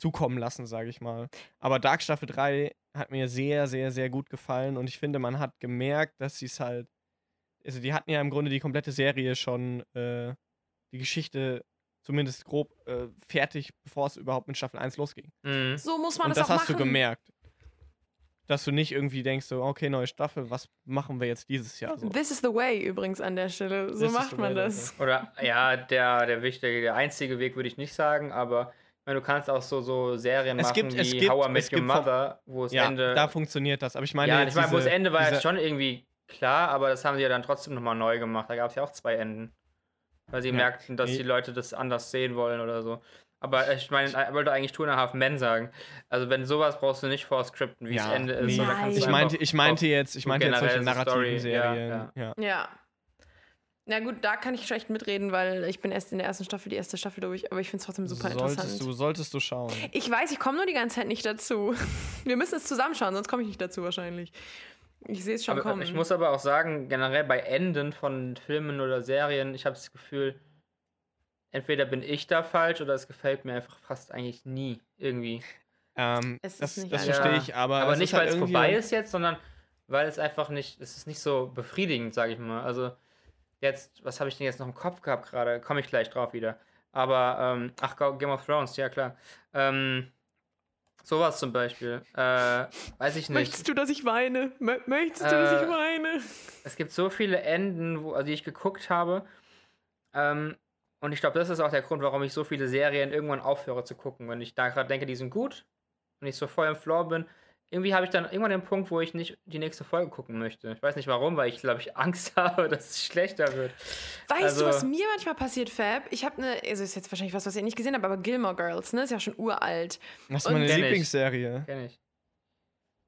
[SPEAKER 2] zukommen lassen, sage ich mal. Aber Dark Staffel 3 hat mir sehr, sehr, sehr gut gefallen und ich finde, man hat gemerkt, dass sie es halt. Also, die hatten ja im Grunde die komplette Serie schon, äh, die Geschichte zumindest grob äh, fertig, bevor es überhaupt mit Staffel 1 losging.
[SPEAKER 4] Mhm.
[SPEAKER 3] So muss man
[SPEAKER 2] und
[SPEAKER 3] das,
[SPEAKER 2] das
[SPEAKER 3] auch
[SPEAKER 2] hast
[SPEAKER 3] machen.
[SPEAKER 2] du gemerkt. Dass du nicht irgendwie denkst, so, okay, neue Staffel, was machen wir jetzt dieses Jahr so?
[SPEAKER 3] This is the way übrigens an der Stelle. So
[SPEAKER 2] This is
[SPEAKER 3] macht man
[SPEAKER 2] way,
[SPEAKER 3] das.
[SPEAKER 4] Oder ja, der, der wichtige, der einzige Weg würde ich nicht sagen, aber meine, du kannst auch so, so Serien
[SPEAKER 2] Es
[SPEAKER 4] machen
[SPEAKER 2] gibt-
[SPEAKER 4] wie
[SPEAKER 2] es gibt-
[SPEAKER 4] How I
[SPEAKER 2] es
[SPEAKER 4] Met Your Mother, wo das
[SPEAKER 2] Ja,
[SPEAKER 4] Ende.
[SPEAKER 2] da funktioniert das. Aber ich meine,
[SPEAKER 4] ja, ich meine, wo das Ende war jetzt schon irgendwie klar, aber das haben sie ja dann trotzdem nochmal neu gemacht. Da gab es ja auch zwei Enden. Weil sie
[SPEAKER 2] Ja.
[SPEAKER 4] merkten, dass
[SPEAKER 2] Nee.
[SPEAKER 4] die Leute das anders sehen wollen oder so. Aber ich meine, ich wollte eigentlich Two and a Half Men sagen. Also wenn sowas brauchst du nicht vorskripten, wie
[SPEAKER 2] Ja,
[SPEAKER 4] das Ende ist.
[SPEAKER 2] nee.
[SPEAKER 4] du
[SPEAKER 2] Ich meinte, ich meinte jetzt, ich meinte jetzt solche narrativen
[SPEAKER 4] Story, ja,
[SPEAKER 2] Serien.
[SPEAKER 4] ja.
[SPEAKER 2] ja.
[SPEAKER 3] Ja. Na gut, da kann ich schlecht mitreden, weil ich bin erst in der ersten Staffel, die erste Staffel durch, aber ich finde es trotzdem super
[SPEAKER 2] solltest
[SPEAKER 3] interessant.
[SPEAKER 2] Du, solltest du schauen.
[SPEAKER 3] Ich weiß, ich komme nur die ganze Zeit nicht dazu. Wir müssen es zusammenschauen, sonst komme ich nicht dazu wahrscheinlich. Ich sehe es schon
[SPEAKER 4] Aber,
[SPEAKER 3] kommen.
[SPEAKER 4] ich muss aber auch sagen, generell bei Enden von Filmen oder Serien, ich habe das Gefühl, entweder bin ich da falsch oder es gefällt mir einfach fast eigentlich nie irgendwie.
[SPEAKER 2] Ähm,
[SPEAKER 3] Es ist
[SPEAKER 2] das
[SPEAKER 3] nicht
[SPEAKER 2] das verstehe ich, aber.
[SPEAKER 4] Aber
[SPEAKER 2] es
[SPEAKER 4] nicht,
[SPEAKER 2] halt
[SPEAKER 4] weil es
[SPEAKER 2] irgendwie-
[SPEAKER 4] vorbei ist jetzt, sondern weil es einfach nicht, es ist nicht so befriedigend, sage ich mal. Also jetzt, was habe ich denn jetzt noch im Kopf gehabt gerade? Komme ich gleich drauf wieder. Aber, ähm, ach, Ga- Game of Thrones, ja klar. Ähm, sowas zum Beispiel. Äh, weiß ich nicht.
[SPEAKER 3] Möchtest du, dass ich weine? Mö- Möchtest du,
[SPEAKER 4] Äh,
[SPEAKER 3] dass ich weine?
[SPEAKER 4] Es gibt so viele Enden, wo, also die ich geguckt habe. Ähm, und ich glaube, das ist auch der Grund, warum ich so viele Serien irgendwann aufhöre zu gucken. Wenn ich da gerade denke, die sind gut und ich so voll im Floor bin, irgendwie habe ich dann irgendwann den Punkt, wo ich nicht die nächste Folge gucken möchte. Ich weiß nicht warum, weil ich glaube ich Angst habe, dass es schlechter wird.
[SPEAKER 3] Weißt
[SPEAKER 4] also-
[SPEAKER 3] du, was mir manchmal passiert, Fab? Ich habe eine, also ist jetzt wahrscheinlich was, was ihr nicht gesehen habt, aber Gilmore Girls, ne? Ist ja schon uralt.
[SPEAKER 2] Das ist
[SPEAKER 3] Und-
[SPEAKER 2] meine
[SPEAKER 4] Kenn ich.
[SPEAKER 2] Lieblingsserie.
[SPEAKER 4] Kenn ich.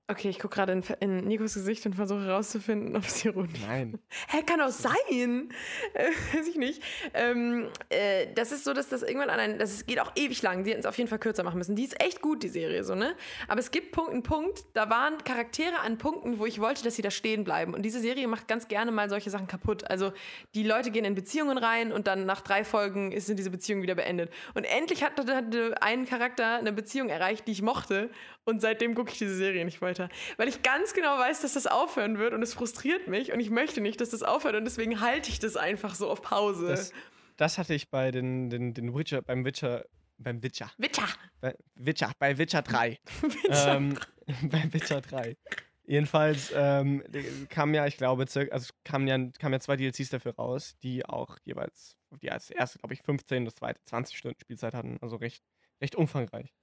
[SPEAKER 3] Okay, ich gucke gerade in, in Nikos Gesicht und versuche herauszufinden, ob es ironisch
[SPEAKER 2] Nein.
[SPEAKER 3] Hä, kann auch sein. Äh, weiß ich nicht. Ähm, äh, das ist so, dass das irgendwann an ein, das ist- geht auch ewig lang. Die hätten es auf jeden Fall kürzer machen müssen. Die ist echt gut, die Serie, so, ne? Aber es gibt Punkt, einen Punkt, da waren Charaktere an Punkten, wo ich wollte, dass sie da stehen bleiben. Und diese Serie macht ganz gerne mal solche Sachen kaputt. Also, die Leute gehen in Beziehungen rein und dann nach drei Folgen ist- sind diese Beziehungen wieder beendet. Und endlich hatte, hatte ein Charakter eine Beziehung erreicht, die ich mochte. Und seitdem gucke ich diese Serie nicht weiter. Weil ich ganz genau weiß, dass das aufhören wird und es frustriert mich und ich möchte nicht, dass das aufhört und deswegen halte ich das einfach so auf Pause.
[SPEAKER 2] Das, das hatte ich bei den, den, den Witcher, beim Witcher, beim Witcher,
[SPEAKER 3] Witcher!
[SPEAKER 2] bei Witcher, bei Witcher 3.
[SPEAKER 3] Witcher!
[SPEAKER 2] ähm, bei Witcher 3. Jedenfalls ähm, die- kam ja, ich glaube, circa, also kamen ja, kamen ja zwei DLCs dafür raus, die auch jeweils, die als erste, glaube ich, 15, das zweite 20 Stunden Spielzeit hatten, also recht, recht umfangreich.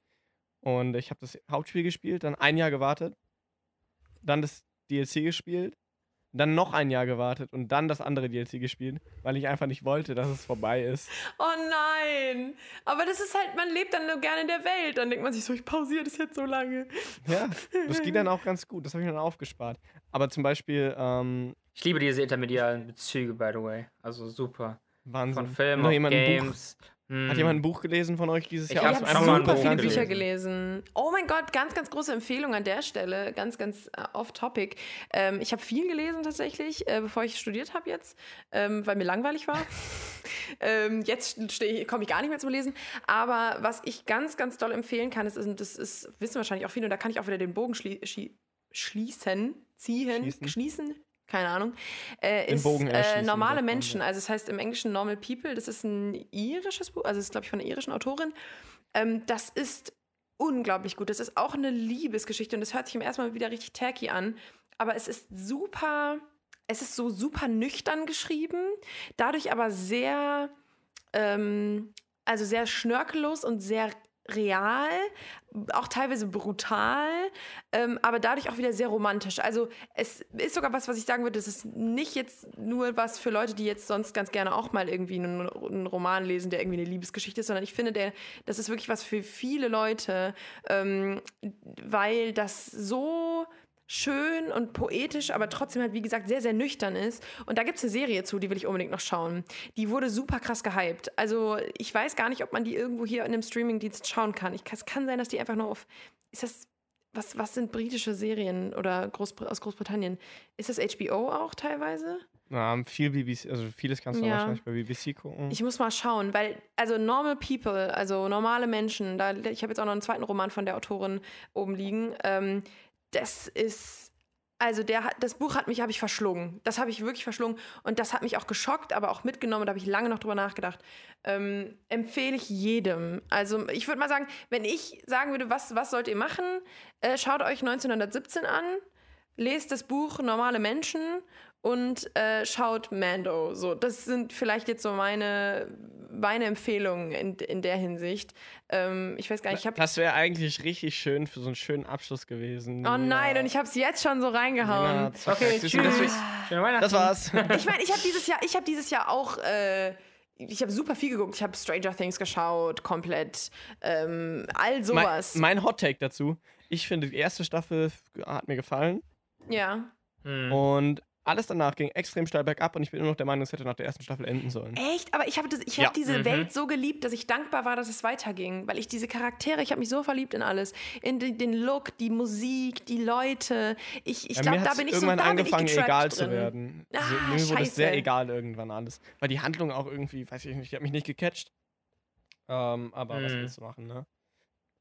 [SPEAKER 2] Und ich habe das Hauptspiel gespielt, dann ein Jahr gewartet, dann das DLC gespielt, dann noch ein Jahr gewartet und dann das andere DLC gespielt, weil ich einfach nicht wollte, dass es vorbei ist.
[SPEAKER 3] Oh nein! Aber das ist halt, man lebt dann nur gerne in der Welt. Dann denkt man sich so, ich pausiere das jetzt so lange.
[SPEAKER 2] Ja, das geht dann auch ganz gut, das habe ich dann aufgespart. Aber zum Beispiel, ähm,
[SPEAKER 4] Ich liebe diese intermedialen Bezüge, by the way. Also super.
[SPEAKER 2] Wahnsinn.
[SPEAKER 4] Von Filmen
[SPEAKER 2] Buch
[SPEAKER 4] Games.
[SPEAKER 2] Hat jemand ein Buch gelesen von euch dieses
[SPEAKER 4] Ich
[SPEAKER 2] Jahr?
[SPEAKER 3] Ich habe super viele
[SPEAKER 4] gelesen.
[SPEAKER 3] Bücher gelesen. Oh mein Gott, ganz, ganz große Empfehlung an der Stelle. Ganz, ganz äh, off-topic. Ähm, ich habe viel gelesen tatsächlich, äh, bevor ich studiert habe jetzt, ähm, weil mir langweilig war. ähm, jetzt komme ich gar nicht mehr zum Lesen. Aber was ich ganz, ganz doll empfehlen kann, ist, ist, das ist, wissen wahrscheinlich auch viele, und da kann ich auch wieder den Bogen schlie schlie schließen, ziehen,
[SPEAKER 2] Schließen?
[SPEAKER 3] schließen. Keine Ahnung. Äh, ist äh, normale Menschen. Also es heißt im Englischen Normal People. Das ist ein irisches Buch, also es ist, glaube ich, von einer irischen Autorin. Ähm, das ist unglaublich gut. Das ist auch eine Liebesgeschichte und das hört sich im ersten Mal wieder richtig tacky an. Aber es ist super, es ist so super nüchtern geschrieben, dadurch aber sehr, ähm, also sehr schnörkellos und sehr real, auch teilweise brutal, ähm, aber dadurch auch wieder sehr romantisch. Also es ist sogar was, was ich sagen würde, es ist nicht jetzt nur was für Leute, die jetzt sonst ganz gerne auch mal irgendwie einen, einen Roman lesen, der irgendwie eine Liebesgeschichte ist, sondern ich finde, der, das ist wirklich was für viele Leute, ähm, weil das so schön und poetisch, aber trotzdem halt, wie gesagt, sehr, sehr nüchtern ist. Und da gibt es eine Serie zu, die will ich unbedingt noch schauen. Die wurde super krass gehypt. Also ich weiß gar nicht, ob man die irgendwo hier in einem Streamingdienst schauen kann. Ich, es kann sein, dass die einfach nur auf. Ist das. Was, was sind britische Serien oder Groß, aus Großbritannien? Ist das HBO auch teilweise?
[SPEAKER 2] Ja, viel BBC, also vieles kannst du
[SPEAKER 3] Ja.
[SPEAKER 2] wahrscheinlich bei BBC gucken.
[SPEAKER 3] Ich muss mal schauen, weil, also Normal People, also normale Menschen, da, ich habe jetzt auch noch einen zweiten Roman von der Autorin oben liegen. Ähm, das ist, also der das Buch hat mich, habe ich verschlungen. Das habe ich wirklich verschlungen und das hat mich auch geschockt, aber auch mitgenommen. Da habe ich lange noch drüber nachgedacht. Ähm, empfehle ich jedem. Also ich würde mal sagen, wenn ich sagen würde, was, was sollt ihr machen, äh, schaut euch 1917 an, lest das Buch Normale Menschen und äh, schaut Mando. So, das sind vielleicht jetzt so meine, meine Empfehlungen in, in der Hinsicht. Ähm, ich weiß gar nicht, ich habe.
[SPEAKER 2] das wäre eigentlich richtig schön für so einen schönen Abschluss gewesen.
[SPEAKER 3] Oh nein, und ich habe es jetzt schon so reingehauen.
[SPEAKER 4] Okay,
[SPEAKER 2] tschüss.
[SPEAKER 4] Weihnachten.
[SPEAKER 2] Das war's.
[SPEAKER 3] Ich meine, ich habe dieses Jahr, ich habe dieses Jahr auch, äh, ich habe super viel geguckt. Ich habe Stranger Things geschaut, komplett, ähm, all
[SPEAKER 2] mein,
[SPEAKER 3] sowas.
[SPEAKER 2] mein Hot Take dazu. Ich finde, die erste Staffel hat mir gefallen.
[SPEAKER 3] ja.
[SPEAKER 4] Hm.
[SPEAKER 2] Und alles danach ging extrem steil bergab und ich bin immer noch der Meinung, es hätte nach der ersten Staffel enden sollen.
[SPEAKER 3] Echt? Aber ich habe ich
[SPEAKER 2] Ja.
[SPEAKER 3] hab diese
[SPEAKER 4] Mhm.
[SPEAKER 3] Welt so geliebt, dass ich dankbar war, dass es weiterging. Weil ich diese Charaktere, ich habe mich so verliebt in alles. In den, den Look, die Musik, die Leute. Ich, ich
[SPEAKER 2] Ja,
[SPEAKER 3] glaube, da bin ich so
[SPEAKER 2] irgendwann
[SPEAKER 3] da bin ich
[SPEAKER 2] angefangen, egal
[SPEAKER 3] drin.
[SPEAKER 2] zu werden.
[SPEAKER 3] Ah,
[SPEAKER 2] Also, mir wurde es sehr
[SPEAKER 3] scheiße.
[SPEAKER 2] egal irgendwann alles. Weil die Handlung auch irgendwie, weiß ich nicht, die hat mich nicht gecatcht. Ähm, aber was
[SPEAKER 4] Mhm.
[SPEAKER 2] willst du machen, ne?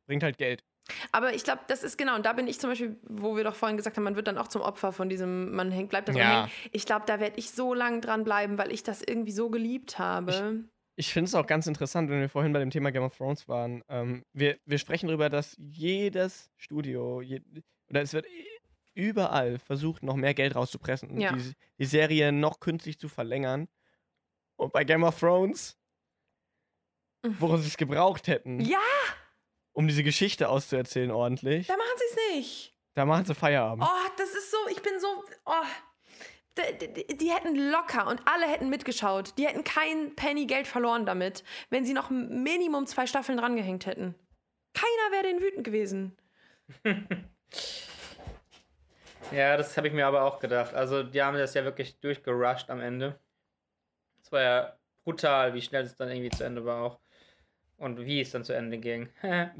[SPEAKER 2] Bringt halt Geld.
[SPEAKER 3] Aber ich glaube, das ist genau, und da bin ich zum Beispiel, wo wir doch vorhin gesagt haben, man wird dann auch zum Opfer von diesem, man hängt, bleibt da dran
[SPEAKER 2] Ja.
[SPEAKER 3] hängen. Ich glaube, da werde ich so lang dran bleiben, weil ich das irgendwie so geliebt habe.
[SPEAKER 2] Ich finde es auch ganz interessant, wenn wir vorhin bei dem Thema Game of Thrones waren. Ähm, wir, wir sprechen darüber, dass jedes Studio, je, oder es wird überall versucht, noch mehr Geld rauszupressen und
[SPEAKER 3] Ja.
[SPEAKER 2] die, die Serie noch künstlich zu verlängern. Und bei Game of Thrones,
[SPEAKER 3] Mhm.
[SPEAKER 2] woran sie es gebraucht hätten,
[SPEAKER 3] Ja,
[SPEAKER 2] um diese Geschichte auszuerzählen ordentlich,
[SPEAKER 3] da machen sie es nicht.
[SPEAKER 2] da machen sie Feierabend.
[SPEAKER 3] Oh, das ist so, ich bin so, oh. Die, die, die hätten locker und alle hätten mitgeschaut. Die hätten kein Penny Geld verloren damit, wenn sie noch Minimum zwei Staffeln drangehängt hätten. Keiner wäre denen wütend gewesen.
[SPEAKER 4] Ja, das habe ich mir aber auch gedacht. Also, die haben das ja wirklich durchgerusht am Ende. Es war ja brutal, wie schnell es dann irgendwie zu Ende war auch. Und wie es dann zu Ende ging.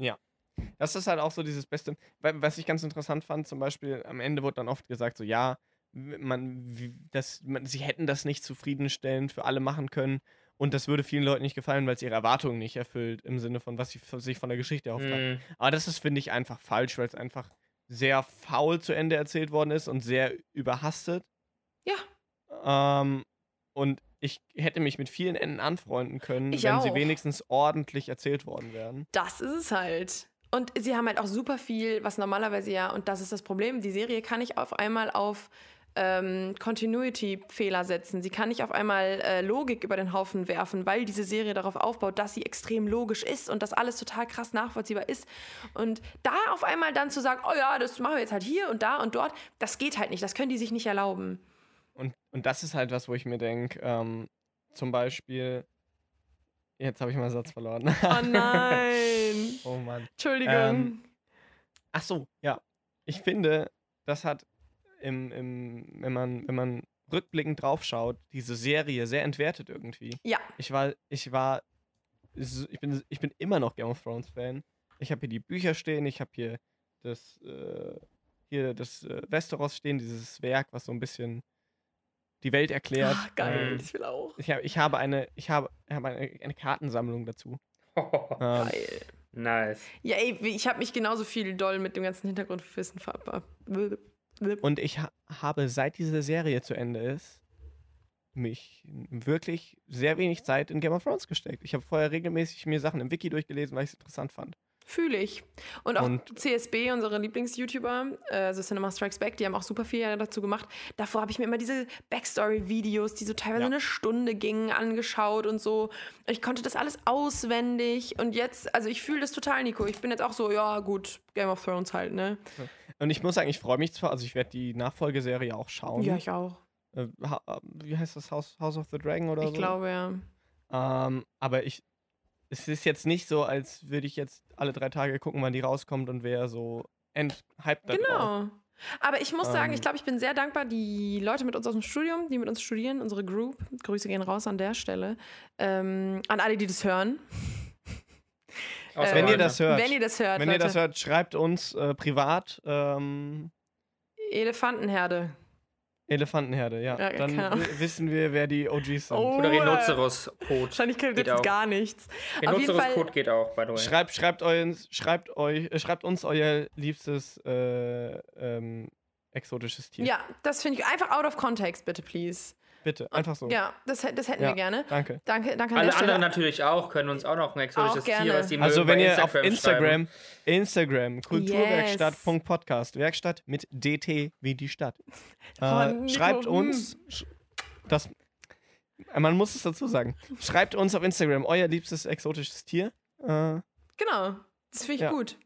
[SPEAKER 2] Das ist halt auch so dieses Beste. Wa- Was ich ganz interessant fand, zum Beispiel am Ende wurde dann oft gesagt, so ja, man, das, man, sie hätten das nicht zufriedenstellend für alle machen können und das würde vielen Leuten nicht gefallen, weil es ihre Erwartungen nicht erfüllt, im Sinne von, was sie sich von der Geschichte erhofft haben.
[SPEAKER 4] Mm,
[SPEAKER 2] Aber das ist, finde ich, einfach falsch, weil es einfach sehr faul zu Ende erzählt worden ist und sehr überhastet.
[SPEAKER 3] Ja.
[SPEAKER 2] Ähm, und ich hätte mich mit vielen Enden anfreunden können,
[SPEAKER 3] Ich
[SPEAKER 2] wenn sie
[SPEAKER 3] auch.
[SPEAKER 2] wenigstens ordentlich erzählt worden wären.
[SPEAKER 3] Das ist es halt. Und sie haben halt auch super viel, was normalerweise ja, und das ist das Problem, die Serie kann nicht auf einmal auf ähm, Continuity-Fehler setzen. Sie kann nicht auf einmal äh, Logik über den Haufen werfen, weil diese Serie darauf aufbaut, dass sie extrem logisch ist und dass alles total krass nachvollziehbar ist. Und da auf einmal dann zu sagen, oh ja, das machen wir jetzt halt hier und da und dort, das geht halt nicht. Das können die sich nicht erlauben.
[SPEAKER 2] Und, das ist halt was, wo ich mir denke, ähm, zum Beispiel, jetzt habe ich meinen Satz verloren.
[SPEAKER 3] Oh nein.
[SPEAKER 2] oh Mann.
[SPEAKER 3] Entschuldigung.
[SPEAKER 2] Ähm, Ach so, ja. Ich finde, das hat, im, im, wenn, man, wenn man rückblickend draufschaut, diese Serie sehr entwertet irgendwie.
[SPEAKER 3] ja,
[SPEAKER 2] Ich war, ich war, ich bin, ich bin immer noch Game of Thrones Fan. Ich habe hier die Bücher stehen, ich habe hier das, äh, hier das äh, Westeros stehen, dieses Werk, was so ein bisschen die Welt erklärt.
[SPEAKER 3] Ach, geil.
[SPEAKER 2] Ähm,
[SPEAKER 3] Ich will auch.
[SPEAKER 2] ich, hab, ich habe eine, ich habe, ich habe eine, eine Kartensammlung dazu. Ähm,
[SPEAKER 3] Geil.
[SPEAKER 4] nice.
[SPEAKER 3] Ja, ey, ich habe mich genauso viel doll mit dem ganzen Hintergrundwissen ver...
[SPEAKER 2] und ich ha habe, seit diese Serie zu Ende ist, mich wirklich sehr wenig Zeit in Game of Thrones gesteckt. Ich habe vorher regelmäßig mir Sachen im Wiki durchgelesen, weil ich es interessant fand.
[SPEAKER 3] Fühle ich. Und auch
[SPEAKER 2] Und-
[SPEAKER 3] CSB, unsere Lieblings-YouTuber, äh, also Cinema Strikes Back, die haben auch super viel dazu gemacht. Davor habe ich mir immer diese Backstory-Videos, die so teilweise
[SPEAKER 2] Ja.
[SPEAKER 3] eine Stunde gingen, angeschaut und so. Ich konnte das alles auswendig. Und jetzt, also ich fühle das total, Nico. Ich bin jetzt auch so, ja, gut, Game of Thrones halt, ne?
[SPEAKER 2] Und ich muss sagen, ich freue mich zwar, also ich werde die Nachfolgeserie auch schauen.
[SPEAKER 3] Ja, ich auch.
[SPEAKER 2] äh, ha wie heißt das? House, House of the Dragon oder
[SPEAKER 3] Ich
[SPEAKER 2] so?
[SPEAKER 3] glaube, ja.
[SPEAKER 2] Ähm, aber ich, es ist jetzt nicht so, als würde ich jetzt alle drei Tage gucken, wann die rauskommt und wäre so enthyped da drauf.
[SPEAKER 3] Genau. Aber ich muss sagen,
[SPEAKER 2] Ähm.
[SPEAKER 3] ich glaube, ich bin sehr dankbar, die Leute mit uns aus dem Studium, die mit uns studieren, unsere Group, Grüße gehen raus an der Stelle, ähm, an alle, die das hören.
[SPEAKER 4] Außer
[SPEAKER 2] Wenn ihr das hört,
[SPEAKER 3] Wenn ihr das hört,
[SPEAKER 2] wenn
[SPEAKER 3] Leute.
[SPEAKER 2] ihr das hört, schreibt uns äh, privat ähm,
[SPEAKER 3] Elefantenherde.
[SPEAKER 2] Elefantenherde, ja.
[SPEAKER 3] Ja,
[SPEAKER 2] Dann wissen wir, wer die OGs sind.
[SPEAKER 3] Oh.
[SPEAKER 4] Oder Rhinoceros-Code.
[SPEAKER 3] Wahrscheinlich
[SPEAKER 4] Geht
[SPEAKER 3] jetzt gar nichts.
[SPEAKER 4] Rhinoceros-Code geht auch, by the way.
[SPEAKER 2] Schreibt, schreibt, euren, schreibt, euch, äh, schreibt uns euer liebstes äh, ähm, exotisches Tier.
[SPEAKER 3] ja, das finde ich einfach out of context, bitte, please.
[SPEAKER 2] Bitte, einfach so.
[SPEAKER 3] Ja, das, das hätten
[SPEAKER 2] Ja.
[SPEAKER 3] wir gerne.
[SPEAKER 2] Danke.
[SPEAKER 3] Danke, danke an
[SPEAKER 4] Alle anderen natürlich auch, können uns auch noch ein exotisches. Tier, was die
[SPEAKER 2] Also
[SPEAKER 4] mögen,
[SPEAKER 2] wenn
[SPEAKER 4] bei
[SPEAKER 2] ihr auf
[SPEAKER 4] schreiben.
[SPEAKER 2] Instagram, Instagram, Kulturwerkstatt.podcast, Werkstatt mit DT wie die Stadt.
[SPEAKER 3] Oh,
[SPEAKER 2] Äh, schreibt uns, sch- das, man muss es dazu sagen, schreibt uns auf Instagram euer liebstes exotisches Tier. Äh,
[SPEAKER 3] Genau, das finde ich
[SPEAKER 2] Ja.
[SPEAKER 3] gut.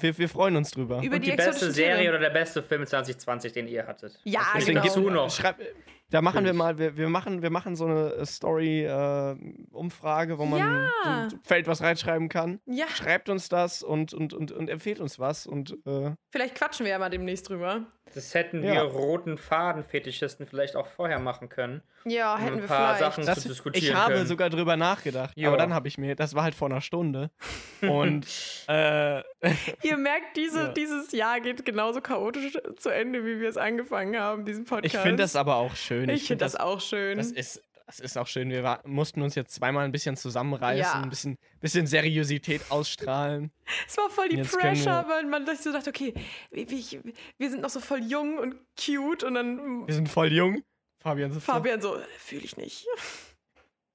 [SPEAKER 2] wir, wir freuen uns drüber.
[SPEAKER 3] Über
[SPEAKER 4] Und
[SPEAKER 3] die,
[SPEAKER 4] die beste Serie
[SPEAKER 3] Tiere.
[SPEAKER 4] oder der beste Film 2020, den ihr hattet.
[SPEAKER 3] Ja,
[SPEAKER 4] das
[SPEAKER 3] genau.
[SPEAKER 4] genau. dazu noch.
[SPEAKER 2] Schreibt, Da machen wir mal, wir, wir, machen, wir machen so eine Story-Umfrage, wo man
[SPEAKER 3] Ja.
[SPEAKER 2] so ein Feld was reinschreiben kann.
[SPEAKER 3] Ja,
[SPEAKER 2] Schreibt uns das und, und, und, und empfiehlt uns was. Und äh,
[SPEAKER 3] vielleicht quatschen wir ja mal demnächst drüber.
[SPEAKER 4] Das hätten
[SPEAKER 2] Ja.
[SPEAKER 4] wir roten Faden-Fetischisten vielleicht auch vorher machen können.
[SPEAKER 3] Ja,
[SPEAKER 4] Um
[SPEAKER 3] hätten
[SPEAKER 4] ein
[SPEAKER 3] wir
[SPEAKER 4] paar
[SPEAKER 3] vielleicht.
[SPEAKER 4] Sachen
[SPEAKER 2] das,
[SPEAKER 4] zu
[SPEAKER 2] ich
[SPEAKER 4] diskutieren
[SPEAKER 2] habe
[SPEAKER 4] können.
[SPEAKER 2] sogar drüber nachgedacht.
[SPEAKER 4] Ja.
[SPEAKER 2] Aber dann habe ich mir, das war halt vor einer Stunde. Und äh,
[SPEAKER 3] Ihr merkt, diese,
[SPEAKER 2] Ja.
[SPEAKER 3] dieses Jahr geht genauso chaotisch zu Ende, wie wir es angefangen haben, diesen Podcast.
[SPEAKER 2] ich finde das aber auch schön.
[SPEAKER 3] Ich finde das, auch schön.
[SPEAKER 2] Das ist, das ist auch schön. Wir war, mussten uns jetzt zweimal ein bisschen zusammenreißen,
[SPEAKER 3] Ja.
[SPEAKER 2] ein bisschen, bisschen Seriosität ausstrahlen.
[SPEAKER 3] Es war voll die
[SPEAKER 2] Jetzt
[SPEAKER 3] Pressure,
[SPEAKER 2] wir-
[SPEAKER 3] weil man sich so dachte, okay, wie, wie ich, wir sind noch so voll jung und cute und dann
[SPEAKER 2] Wir sind voll jung. Fabian da.
[SPEAKER 3] Fabian so, fühle ich nicht.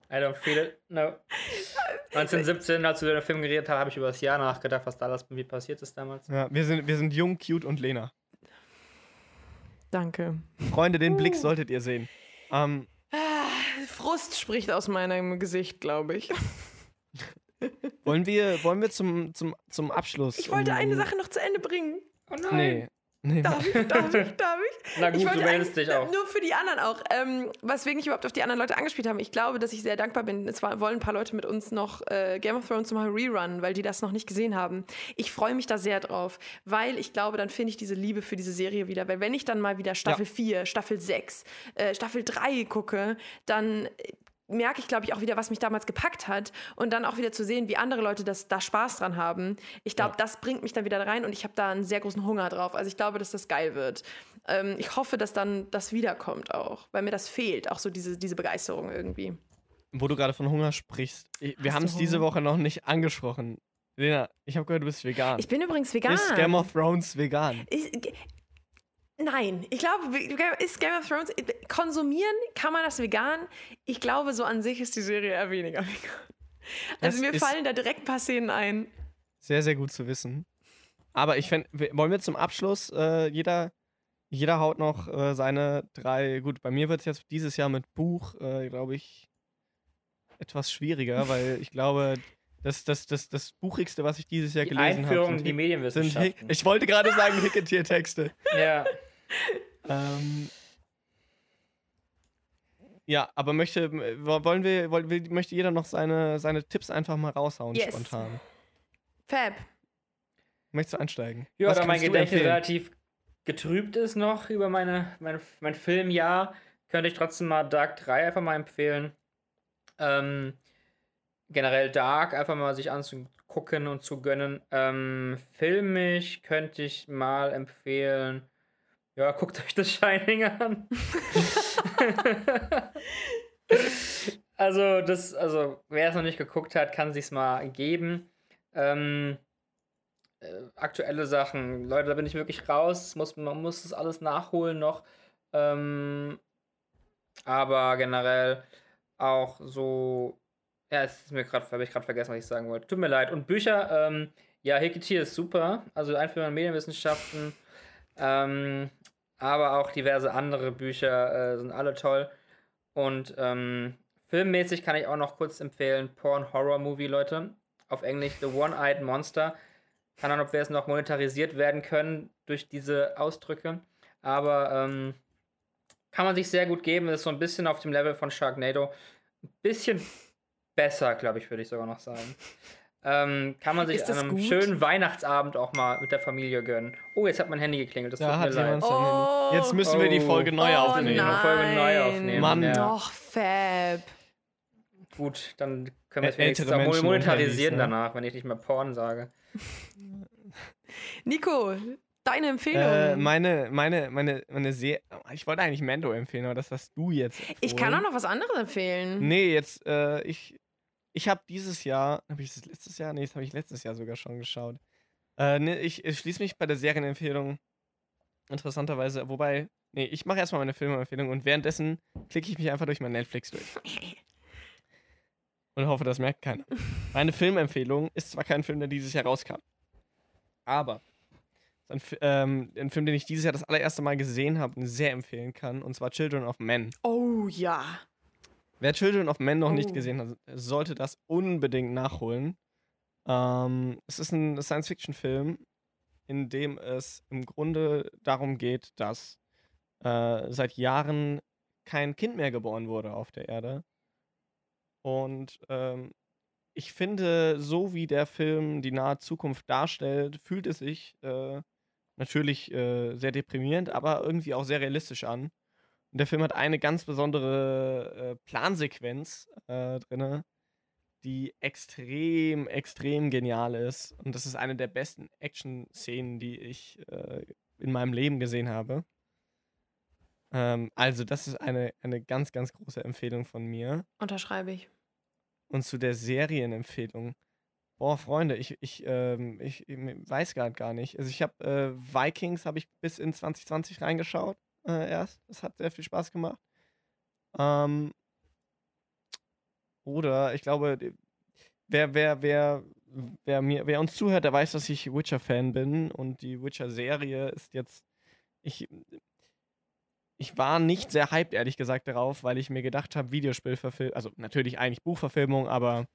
[SPEAKER 4] I don't feel it. No. 1917, als wir über den Film geredet haben, habe ich über das Jahr nachgedacht, was da alles mit mir passiert ist damals.
[SPEAKER 2] Ja, wir, sind, wir sind jung, cute und Lena.
[SPEAKER 3] Danke.
[SPEAKER 2] Freunde, den. Blick solltet ihr sehen. Ähm,
[SPEAKER 3] Frust spricht aus meinem Gesicht, glaube ich.
[SPEAKER 2] wollen wir, wollen wir zum, zum, zum Abschluss.
[SPEAKER 3] Ich wollte
[SPEAKER 2] um-
[SPEAKER 3] eine Sache noch zu Ende bringen.
[SPEAKER 4] Oh nein.
[SPEAKER 2] Nee. Nee
[SPEAKER 3] Darf ich? Darf ich? Darf ich?
[SPEAKER 4] Na
[SPEAKER 3] ich
[SPEAKER 4] gut, du
[SPEAKER 3] wollte
[SPEAKER 4] meldest dich auch.
[SPEAKER 3] Nur für die anderen auch. Ähm, weswegen ich überhaupt auf die anderen Leute angespielt habe. Ich glaube, dass ich sehr dankbar bin. Es war, wollen ein paar Leute mit uns noch äh, Game of Thrones mal rerunnen, weil die das noch nicht gesehen haben. Ich freue mich da sehr drauf, weil ich glaube, dann finde ich diese Liebe für diese Serie wieder. Weil wenn ich dann mal wieder Staffel 4, Staffel 6, äh, Staffel 3 gucke, dann äh, merke ich, glaube ich, auch wieder, was mich damals gepackt hat und dann auch wieder zu sehen, wie andere Leute das, da Spaß dran haben. Ich glaube,
[SPEAKER 2] Ja.
[SPEAKER 3] das bringt mich dann wieder rein und ich habe da einen sehr großen Hunger drauf. Also ich glaube, dass das geil wird. Ähm, ich hoffe, dass dann das wiederkommt auch, weil mir das fehlt, auch so diese, diese Begeisterung irgendwie.
[SPEAKER 2] Wo du gerade von Hunger sprichst. Ich, wir haben es diese? Woche noch nicht angesprochen. Lena, ich habe gehört, du bist vegan.
[SPEAKER 3] Ich bin übrigens vegan.
[SPEAKER 2] Ist Game of Thrones vegan?
[SPEAKER 3] Ich- Nein, ich glaube, ist Game of Thrones, konsumieren kann man das vegan? Ich glaube, so an sich ist die Serie eher weniger vegan. Also
[SPEAKER 2] Das
[SPEAKER 3] mir fallen da direkt ein paar Szenen ein.
[SPEAKER 2] Sehr, sehr gut zu wissen. Aber ich fände, wollen wir zum Abschluss, äh, jeder, jeder haut noch äh, seine drei, gut, bei mir wird es jetzt dieses Jahr mit Buch, äh, glaube ich, etwas schwieriger, weil ich glaube, das, das, das, das Buchigste, was ich dieses Jahr
[SPEAKER 4] Die
[SPEAKER 2] gelesen
[SPEAKER 4] Einführung
[SPEAKER 2] habe,
[SPEAKER 4] in die
[SPEAKER 2] sind, sind
[SPEAKER 4] Medienwissenschaften.
[SPEAKER 2] Hick, Ich wollte gerade sagen Hicketier-Texte.
[SPEAKER 4] ja.
[SPEAKER 2] Ähm, ja, aber möchte, wo- wollen wir, wollen, möchte jeder noch seine, seine Tipps einfach mal raushauen,
[SPEAKER 3] Yes.
[SPEAKER 2] spontan.
[SPEAKER 3] Fab.
[SPEAKER 2] Möchtest du einsteigen?
[SPEAKER 4] Ja,
[SPEAKER 2] Was
[SPEAKER 4] da mein Gedächtnis relativ getrübt ist noch über meine, mein, mein Filmjahr, könnte ich trotzdem mal Dark 3 einfach mal empfehlen. Ähm, generell Dark einfach mal sich anzugucken und zu gönnen. Ähm, filmisch könnte ich mal empfehlen. Ja, guckt euch das Shining an. also, das, also, wer es noch nicht geguckt hat, kann sich's mal geben. Ähm, äh, aktuelle Sachen. Leute, da bin ich wirklich raus. Muss, man muss das alles nachholen noch. Ähm, aber generell auch so. Ja, es ist mir gerade, habe ich gerade vergessen, was ich sagen wollte. Tut mir leid. Und Bücher, ähm, ja, Heketier ist super. Also Einführung in Medienwissenschaften. Ähm, aber auch diverse andere Bücher äh, sind alle toll. Und ähm, filmmäßig kann ich auch noch kurz empfehlen: Porn Horror Movie, Leute. Auf Englisch The One-Eyed Monster. Keine Ahnung, ob wir es noch monetarisiert werden können durch diese Ausdrücke. Aber ähm, kann man sich sehr gut geben. Ist so ein bisschen auf dem Level von Sharknado. Ein bisschen besser, glaube ich, würde ich sogar noch sagen. Ähm, kann man sich an einem
[SPEAKER 3] gut?
[SPEAKER 4] schönen Weihnachtsabend auch mal mit der Familie gönnen. Oh, jetzt hat mein Handy geklingelt. Das
[SPEAKER 2] Da
[SPEAKER 4] tut mir leid.
[SPEAKER 3] Oh.
[SPEAKER 2] Jetzt müssen wir die
[SPEAKER 4] Oh.
[SPEAKER 2] Folge neu
[SPEAKER 3] oh
[SPEAKER 2] aufnehmen.
[SPEAKER 3] nein.
[SPEAKER 4] Folge neu aufnehmen,
[SPEAKER 2] Mann.
[SPEAKER 4] ja.
[SPEAKER 3] Doch, Fab.
[SPEAKER 4] Gut, dann können wir es
[SPEAKER 2] Ä-
[SPEAKER 4] wenigstens
[SPEAKER 2] Menschen
[SPEAKER 4] monetarisieren
[SPEAKER 2] Handys, ne?
[SPEAKER 4] danach, wenn ich nicht mehr Porn sage.
[SPEAKER 3] Nico, deine Empfehlung.
[SPEAKER 2] Äh, meine, meine, meine, meine Serie. Ich wollte eigentlich Mando empfehlen, aber das hast du jetzt.
[SPEAKER 3] ich kann auch
[SPEAKER 2] empfohlen.
[SPEAKER 3] noch was anderes empfehlen.
[SPEAKER 2] Nee, jetzt, äh, ich. Ich habe dieses Jahr. Habe ich das letztes Jahr? Nee, das habe ich letztes Jahr sogar schon geschaut. Äh, nee, ich, ich schließe mich bei der Serienempfehlung. Interessanterweise, wobei. Nee, ich mache erstmal meine Filmempfehlung und währenddessen klicke ich mich einfach durch mein Netflix durch. Und hoffe, das merkt keiner. Meine Filmempfehlung ist zwar kein Film, der dieses Jahr rauskam, aber ein, ähm, ein Film, den ich dieses Jahr das allererste Mal gesehen habe und sehr empfehlen kann, und zwar Children of Men.
[SPEAKER 3] Oh ja.
[SPEAKER 2] Wer Children of Men noch
[SPEAKER 3] Oh.
[SPEAKER 2] nicht gesehen hat, sollte das unbedingt nachholen. Ähm, es ist ein Science-Fiction-Film, in dem es im Grunde darum geht, dass äh, seit Jahren kein Kind mehr geboren wurde auf der Erde. Und ähm, ich finde, so wie der Film die nahe Zukunft darstellt, fühlt es sich äh, natürlich äh, sehr deprimierend, aber irgendwie auch sehr realistisch an. Und der Film hat eine ganz besondere äh, Plansequenz äh, drin, die extrem, extrem genial ist. Und das ist eine der besten Action-Szenen, die ich äh, in meinem Leben gesehen habe. Ähm, also, das ist eine, eine ganz, ganz große Empfehlung von mir.
[SPEAKER 3] Unterschreibe ich.
[SPEAKER 2] Und zu der Serienempfehlung. Boah, Freunde, ich, ich, ähm, ich, ich weiß gerade gar nicht. Also ich habe äh, Vikings habe ich bis in 2020 reingeschaut äh, erst. Das hat sehr viel Spaß gemacht. Ähm, oder ich glaube, wer, wer, wer, wer, mir, wer uns zuhört, der weiß, dass ich Witcher-Fan bin und die Witcher-Serie ist jetzt. Ich, ich war nicht sehr hyped, ehrlich gesagt, darauf, weil ich mir gedacht habe, Videospielverfilmung, also natürlich eigentlich Buchverfilmung, aber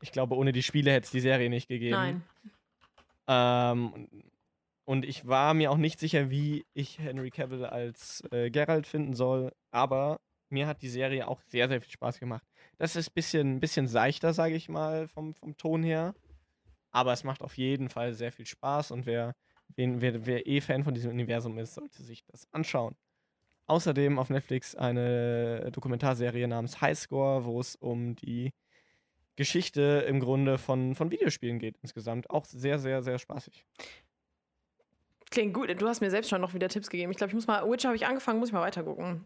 [SPEAKER 2] ich glaube, ohne die Spiele hätte es die Serie nicht gegeben.
[SPEAKER 3] Nein.
[SPEAKER 2] Ähm, und ich war mir auch nicht sicher, wie ich Henry Cavill als äh, Geralt finden soll, aber mir hat die Serie auch sehr, sehr viel Spaß gemacht. Das ist ein bisschen, bisschen seichter, sage ich mal, vom, vom Ton her. Aber es macht auf jeden Fall sehr viel Spaß und wer, wen, wer, wer eh Fan von diesem Universum ist, sollte sich das anschauen. Außerdem auf Netflix eine Dokumentarserie namens Highscore, wo es um die Geschichte im Grunde von, von Videospielen geht insgesamt. Auch sehr, sehr, sehr spaßig.
[SPEAKER 3] Klingt gut. Du hast mir selbst schon noch wieder Tipps gegeben. Ich glaube, ich muss mal. Witcher habe ich angefangen, muss ich mal weitergucken.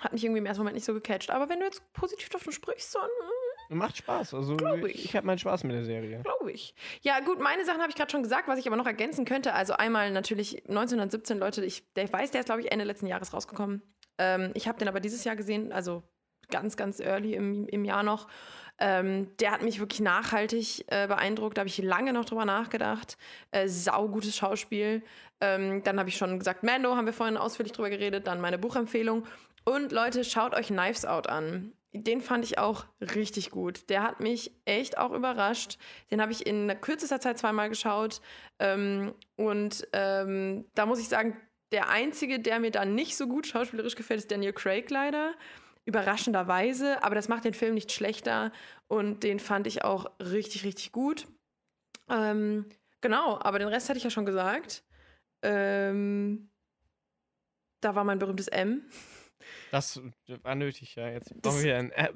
[SPEAKER 3] Hat mich irgendwie im ersten Moment nicht so gecatcht. Aber wenn du jetzt positiv davon sprichst, dann.
[SPEAKER 2] Macht Spaß. Also ich.
[SPEAKER 3] ich
[SPEAKER 2] habe meinen Spaß mit der Serie.
[SPEAKER 3] Glaube ich. Ja, gut, meine Sachen habe ich gerade schon gesagt, was ich aber noch ergänzen könnte. Also einmal natürlich 1917, Leute, ich der weiß, der ist, glaube ich, Ende letzten Jahres rausgekommen. Ähm, ich habe den aber dieses Jahr gesehen, also ganz, ganz early im, im Jahr noch. Ähm, der hat mich wirklich nachhaltig äh, beeindruckt. Da habe ich lange noch drüber nachgedacht. Äh, saugutes Schauspiel. Ähm, dann habe ich schon gesagt, Mando, haben wir vorhin ausführlich drüber geredet. Dann meine Buchempfehlung. Und Leute, schaut euch Knives Out an. Den fand ich auch richtig gut. Der hat mich echt auch überrascht. Den habe ich in kürzester Zeit zweimal geschaut. Ähm, und ähm, da muss ich sagen, der einzige, der mir da nicht so gut schauspielerisch gefällt, ist Daniel Craig leider. Überraschenderweise. Aber das macht den Film nicht schlechter. Und den fand ich auch richtig, richtig gut. Ähm, genau, aber den Rest hatte ich ja schon gesagt. Ähm, da war mein berühmtes M.
[SPEAKER 2] Das war nötig, ja. Jetzt brauchen wir ein. Äh, äh,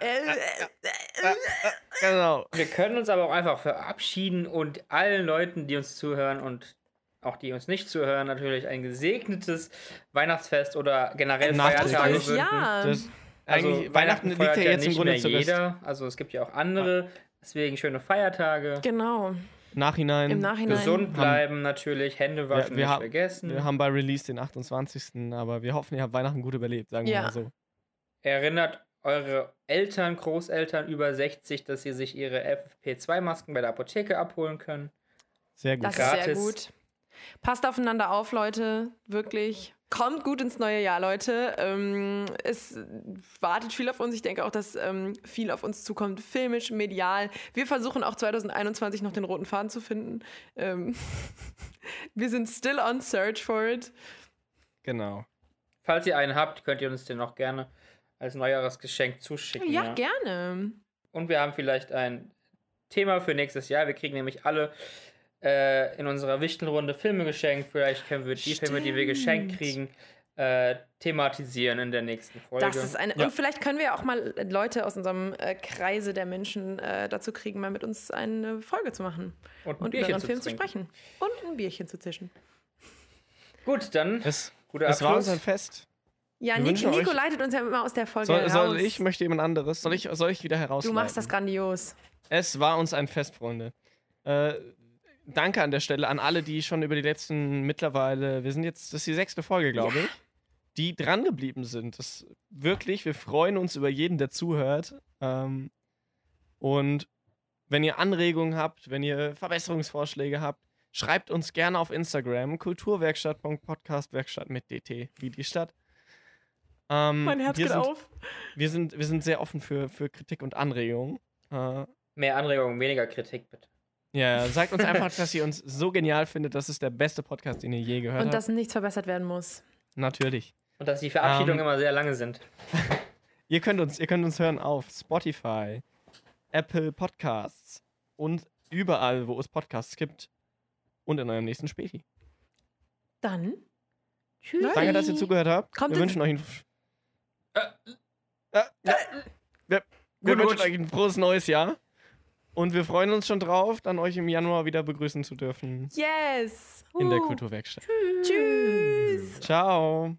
[SPEAKER 3] Äh,
[SPEAKER 2] äh,
[SPEAKER 3] äh,
[SPEAKER 2] äh, äh, genau.
[SPEAKER 4] Wir können uns aber auch einfach verabschieden und allen Leuten, die uns zuhören und auch die uns nicht zuhören, natürlich ein gesegnetes Weihnachtsfest oder generell. Feiertage wünschen.
[SPEAKER 3] ja.
[SPEAKER 2] Das,
[SPEAKER 4] Also
[SPEAKER 2] eigentlich, Weihnachten liegt ja jetzt im
[SPEAKER 4] nicht
[SPEAKER 2] Grunde
[SPEAKER 4] mehr jeder. Also es gibt ja auch andere. Deswegen schöne Feiertage.
[SPEAKER 3] Genau.
[SPEAKER 2] Nachhinein.
[SPEAKER 3] Im Nachhinein.
[SPEAKER 4] Gesund bleiben natürlich, Hände waschen
[SPEAKER 2] wir
[SPEAKER 4] nicht
[SPEAKER 2] haben-
[SPEAKER 4] vergessen.
[SPEAKER 2] Wir haben bei Release den 28. Aber wir hoffen, ihr habt Weihnachten gut überlebt, sagen wir
[SPEAKER 3] Ja.
[SPEAKER 2] mal so.
[SPEAKER 4] Erinnert eure Eltern, Großeltern über 60, dass sie sich ihre FFP2-Masken bei der Apotheke abholen können.
[SPEAKER 2] Sehr gut.
[SPEAKER 3] Das ist sehr
[SPEAKER 4] Gratis.
[SPEAKER 3] gut. Passt aufeinander auf, Leute. Wirklich. Kommt gut ins neue Jahr, Leute. Ähm, es wartet viel auf uns. Ich denke auch, dass ähm, viel auf uns zukommt. Filmisch, medial. Wir versuchen auch 2021 noch den roten Faden zu finden. Ähm, wir sind still on search for it.
[SPEAKER 2] Genau.
[SPEAKER 4] Falls ihr einen habt, könnt ihr uns den auch gerne als Neujahresgeschenk zuschicken.
[SPEAKER 3] Ja, gerne.
[SPEAKER 4] Und wir haben vielleicht ein Thema für nächstes Jahr. Wir kriegen nämlich alle äh, in unserer Wichtelrunde Filme geschenkt. Vielleicht können wir die Filme, die wir geschenkt
[SPEAKER 3] Stimmt.
[SPEAKER 4] kriegen, äh, thematisieren in der nächsten Folge.
[SPEAKER 3] Das ist eine.
[SPEAKER 2] Ja.
[SPEAKER 3] Und vielleicht können wir auch mal Leute aus unserem äh, Kreise der Menschen äh, dazu kriegen, mal mit uns eine Folge zu machen.
[SPEAKER 4] und ein
[SPEAKER 3] Und über einen
[SPEAKER 4] zu
[SPEAKER 3] Film zu sprechen. Und ein Bierchen zu zischen.
[SPEAKER 4] Gut, dann
[SPEAKER 2] Es,
[SPEAKER 4] guter
[SPEAKER 2] es war uns ein Fest.
[SPEAKER 3] Ja,
[SPEAKER 2] Wir
[SPEAKER 3] Nico, leitet uns ja immer aus der Folge
[SPEAKER 2] Soll,
[SPEAKER 3] raus.
[SPEAKER 2] soll ich, möchte jemand anderes? Soll ich, soll ich wieder heraus?
[SPEAKER 3] du machst das grandios.
[SPEAKER 2] Es war uns ein Fest, Freunde. Danke an der Stelle an alle, die schon über die letzten mittlerweile, wir sind jetzt, das ist die sechste Folge, glaube ich, die dran geblieben sind. Das wirklich, wir freuen uns über jeden, der zuhört. Ähm, und wenn ihr Anregungen habt, wenn ihr Verbesserungsvorschläge habt, schreibt uns gerne auf Instagram kulturwerkstatt.podcastwerkstatt mit DT, wie die Stadt. Ähm,
[SPEAKER 3] Mein Herz
[SPEAKER 2] wir
[SPEAKER 3] geht
[SPEAKER 2] sind,
[SPEAKER 3] auf.
[SPEAKER 2] Wir sind, wir sind sehr offen für, für Kritik und Anregungen. Äh,
[SPEAKER 4] Mehr Anregungen, weniger Kritik, bitte.
[SPEAKER 2] Ja, sagt uns einfach, dass ihr uns so genial findet. Das ist der beste Podcast, den ihr je gehört
[SPEAKER 3] Und
[SPEAKER 2] habt.
[SPEAKER 3] dass nichts verbessert werden muss.
[SPEAKER 2] Natürlich.
[SPEAKER 4] Und dass die Verabschiedungen
[SPEAKER 2] Ähm.
[SPEAKER 4] immer sehr lange sind.
[SPEAKER 2] Ihr könnt uns, ihr könnt uns hören auf Spotify, Apple Podcasts und überall, wo es Podcasts gibt. Und in eurem nächsten Späti.
[SPEAKER 3] Dann. Tschüss.
[SPEAKER 2] Danke, dass ihr zugehört habt.
[SPEAKER 3] Kommt
[SPEAKER 2] wir wünschen euch ein,
[SPEAKER 4] Äh,
[SPEAKER 2] äh, ja. wir, wir wünschen euch ein frohes neues Jahr. Und wir freuen uns schon drauf, dann euch im Januar wieder begrüßen zu dürfen
[SPEAKER 3] Yes.
[SPEAKER 2] in der. Kulturwerkstatt.
[SPEAKER 3] Tschüss.
[SPEAKER 2] Ciao.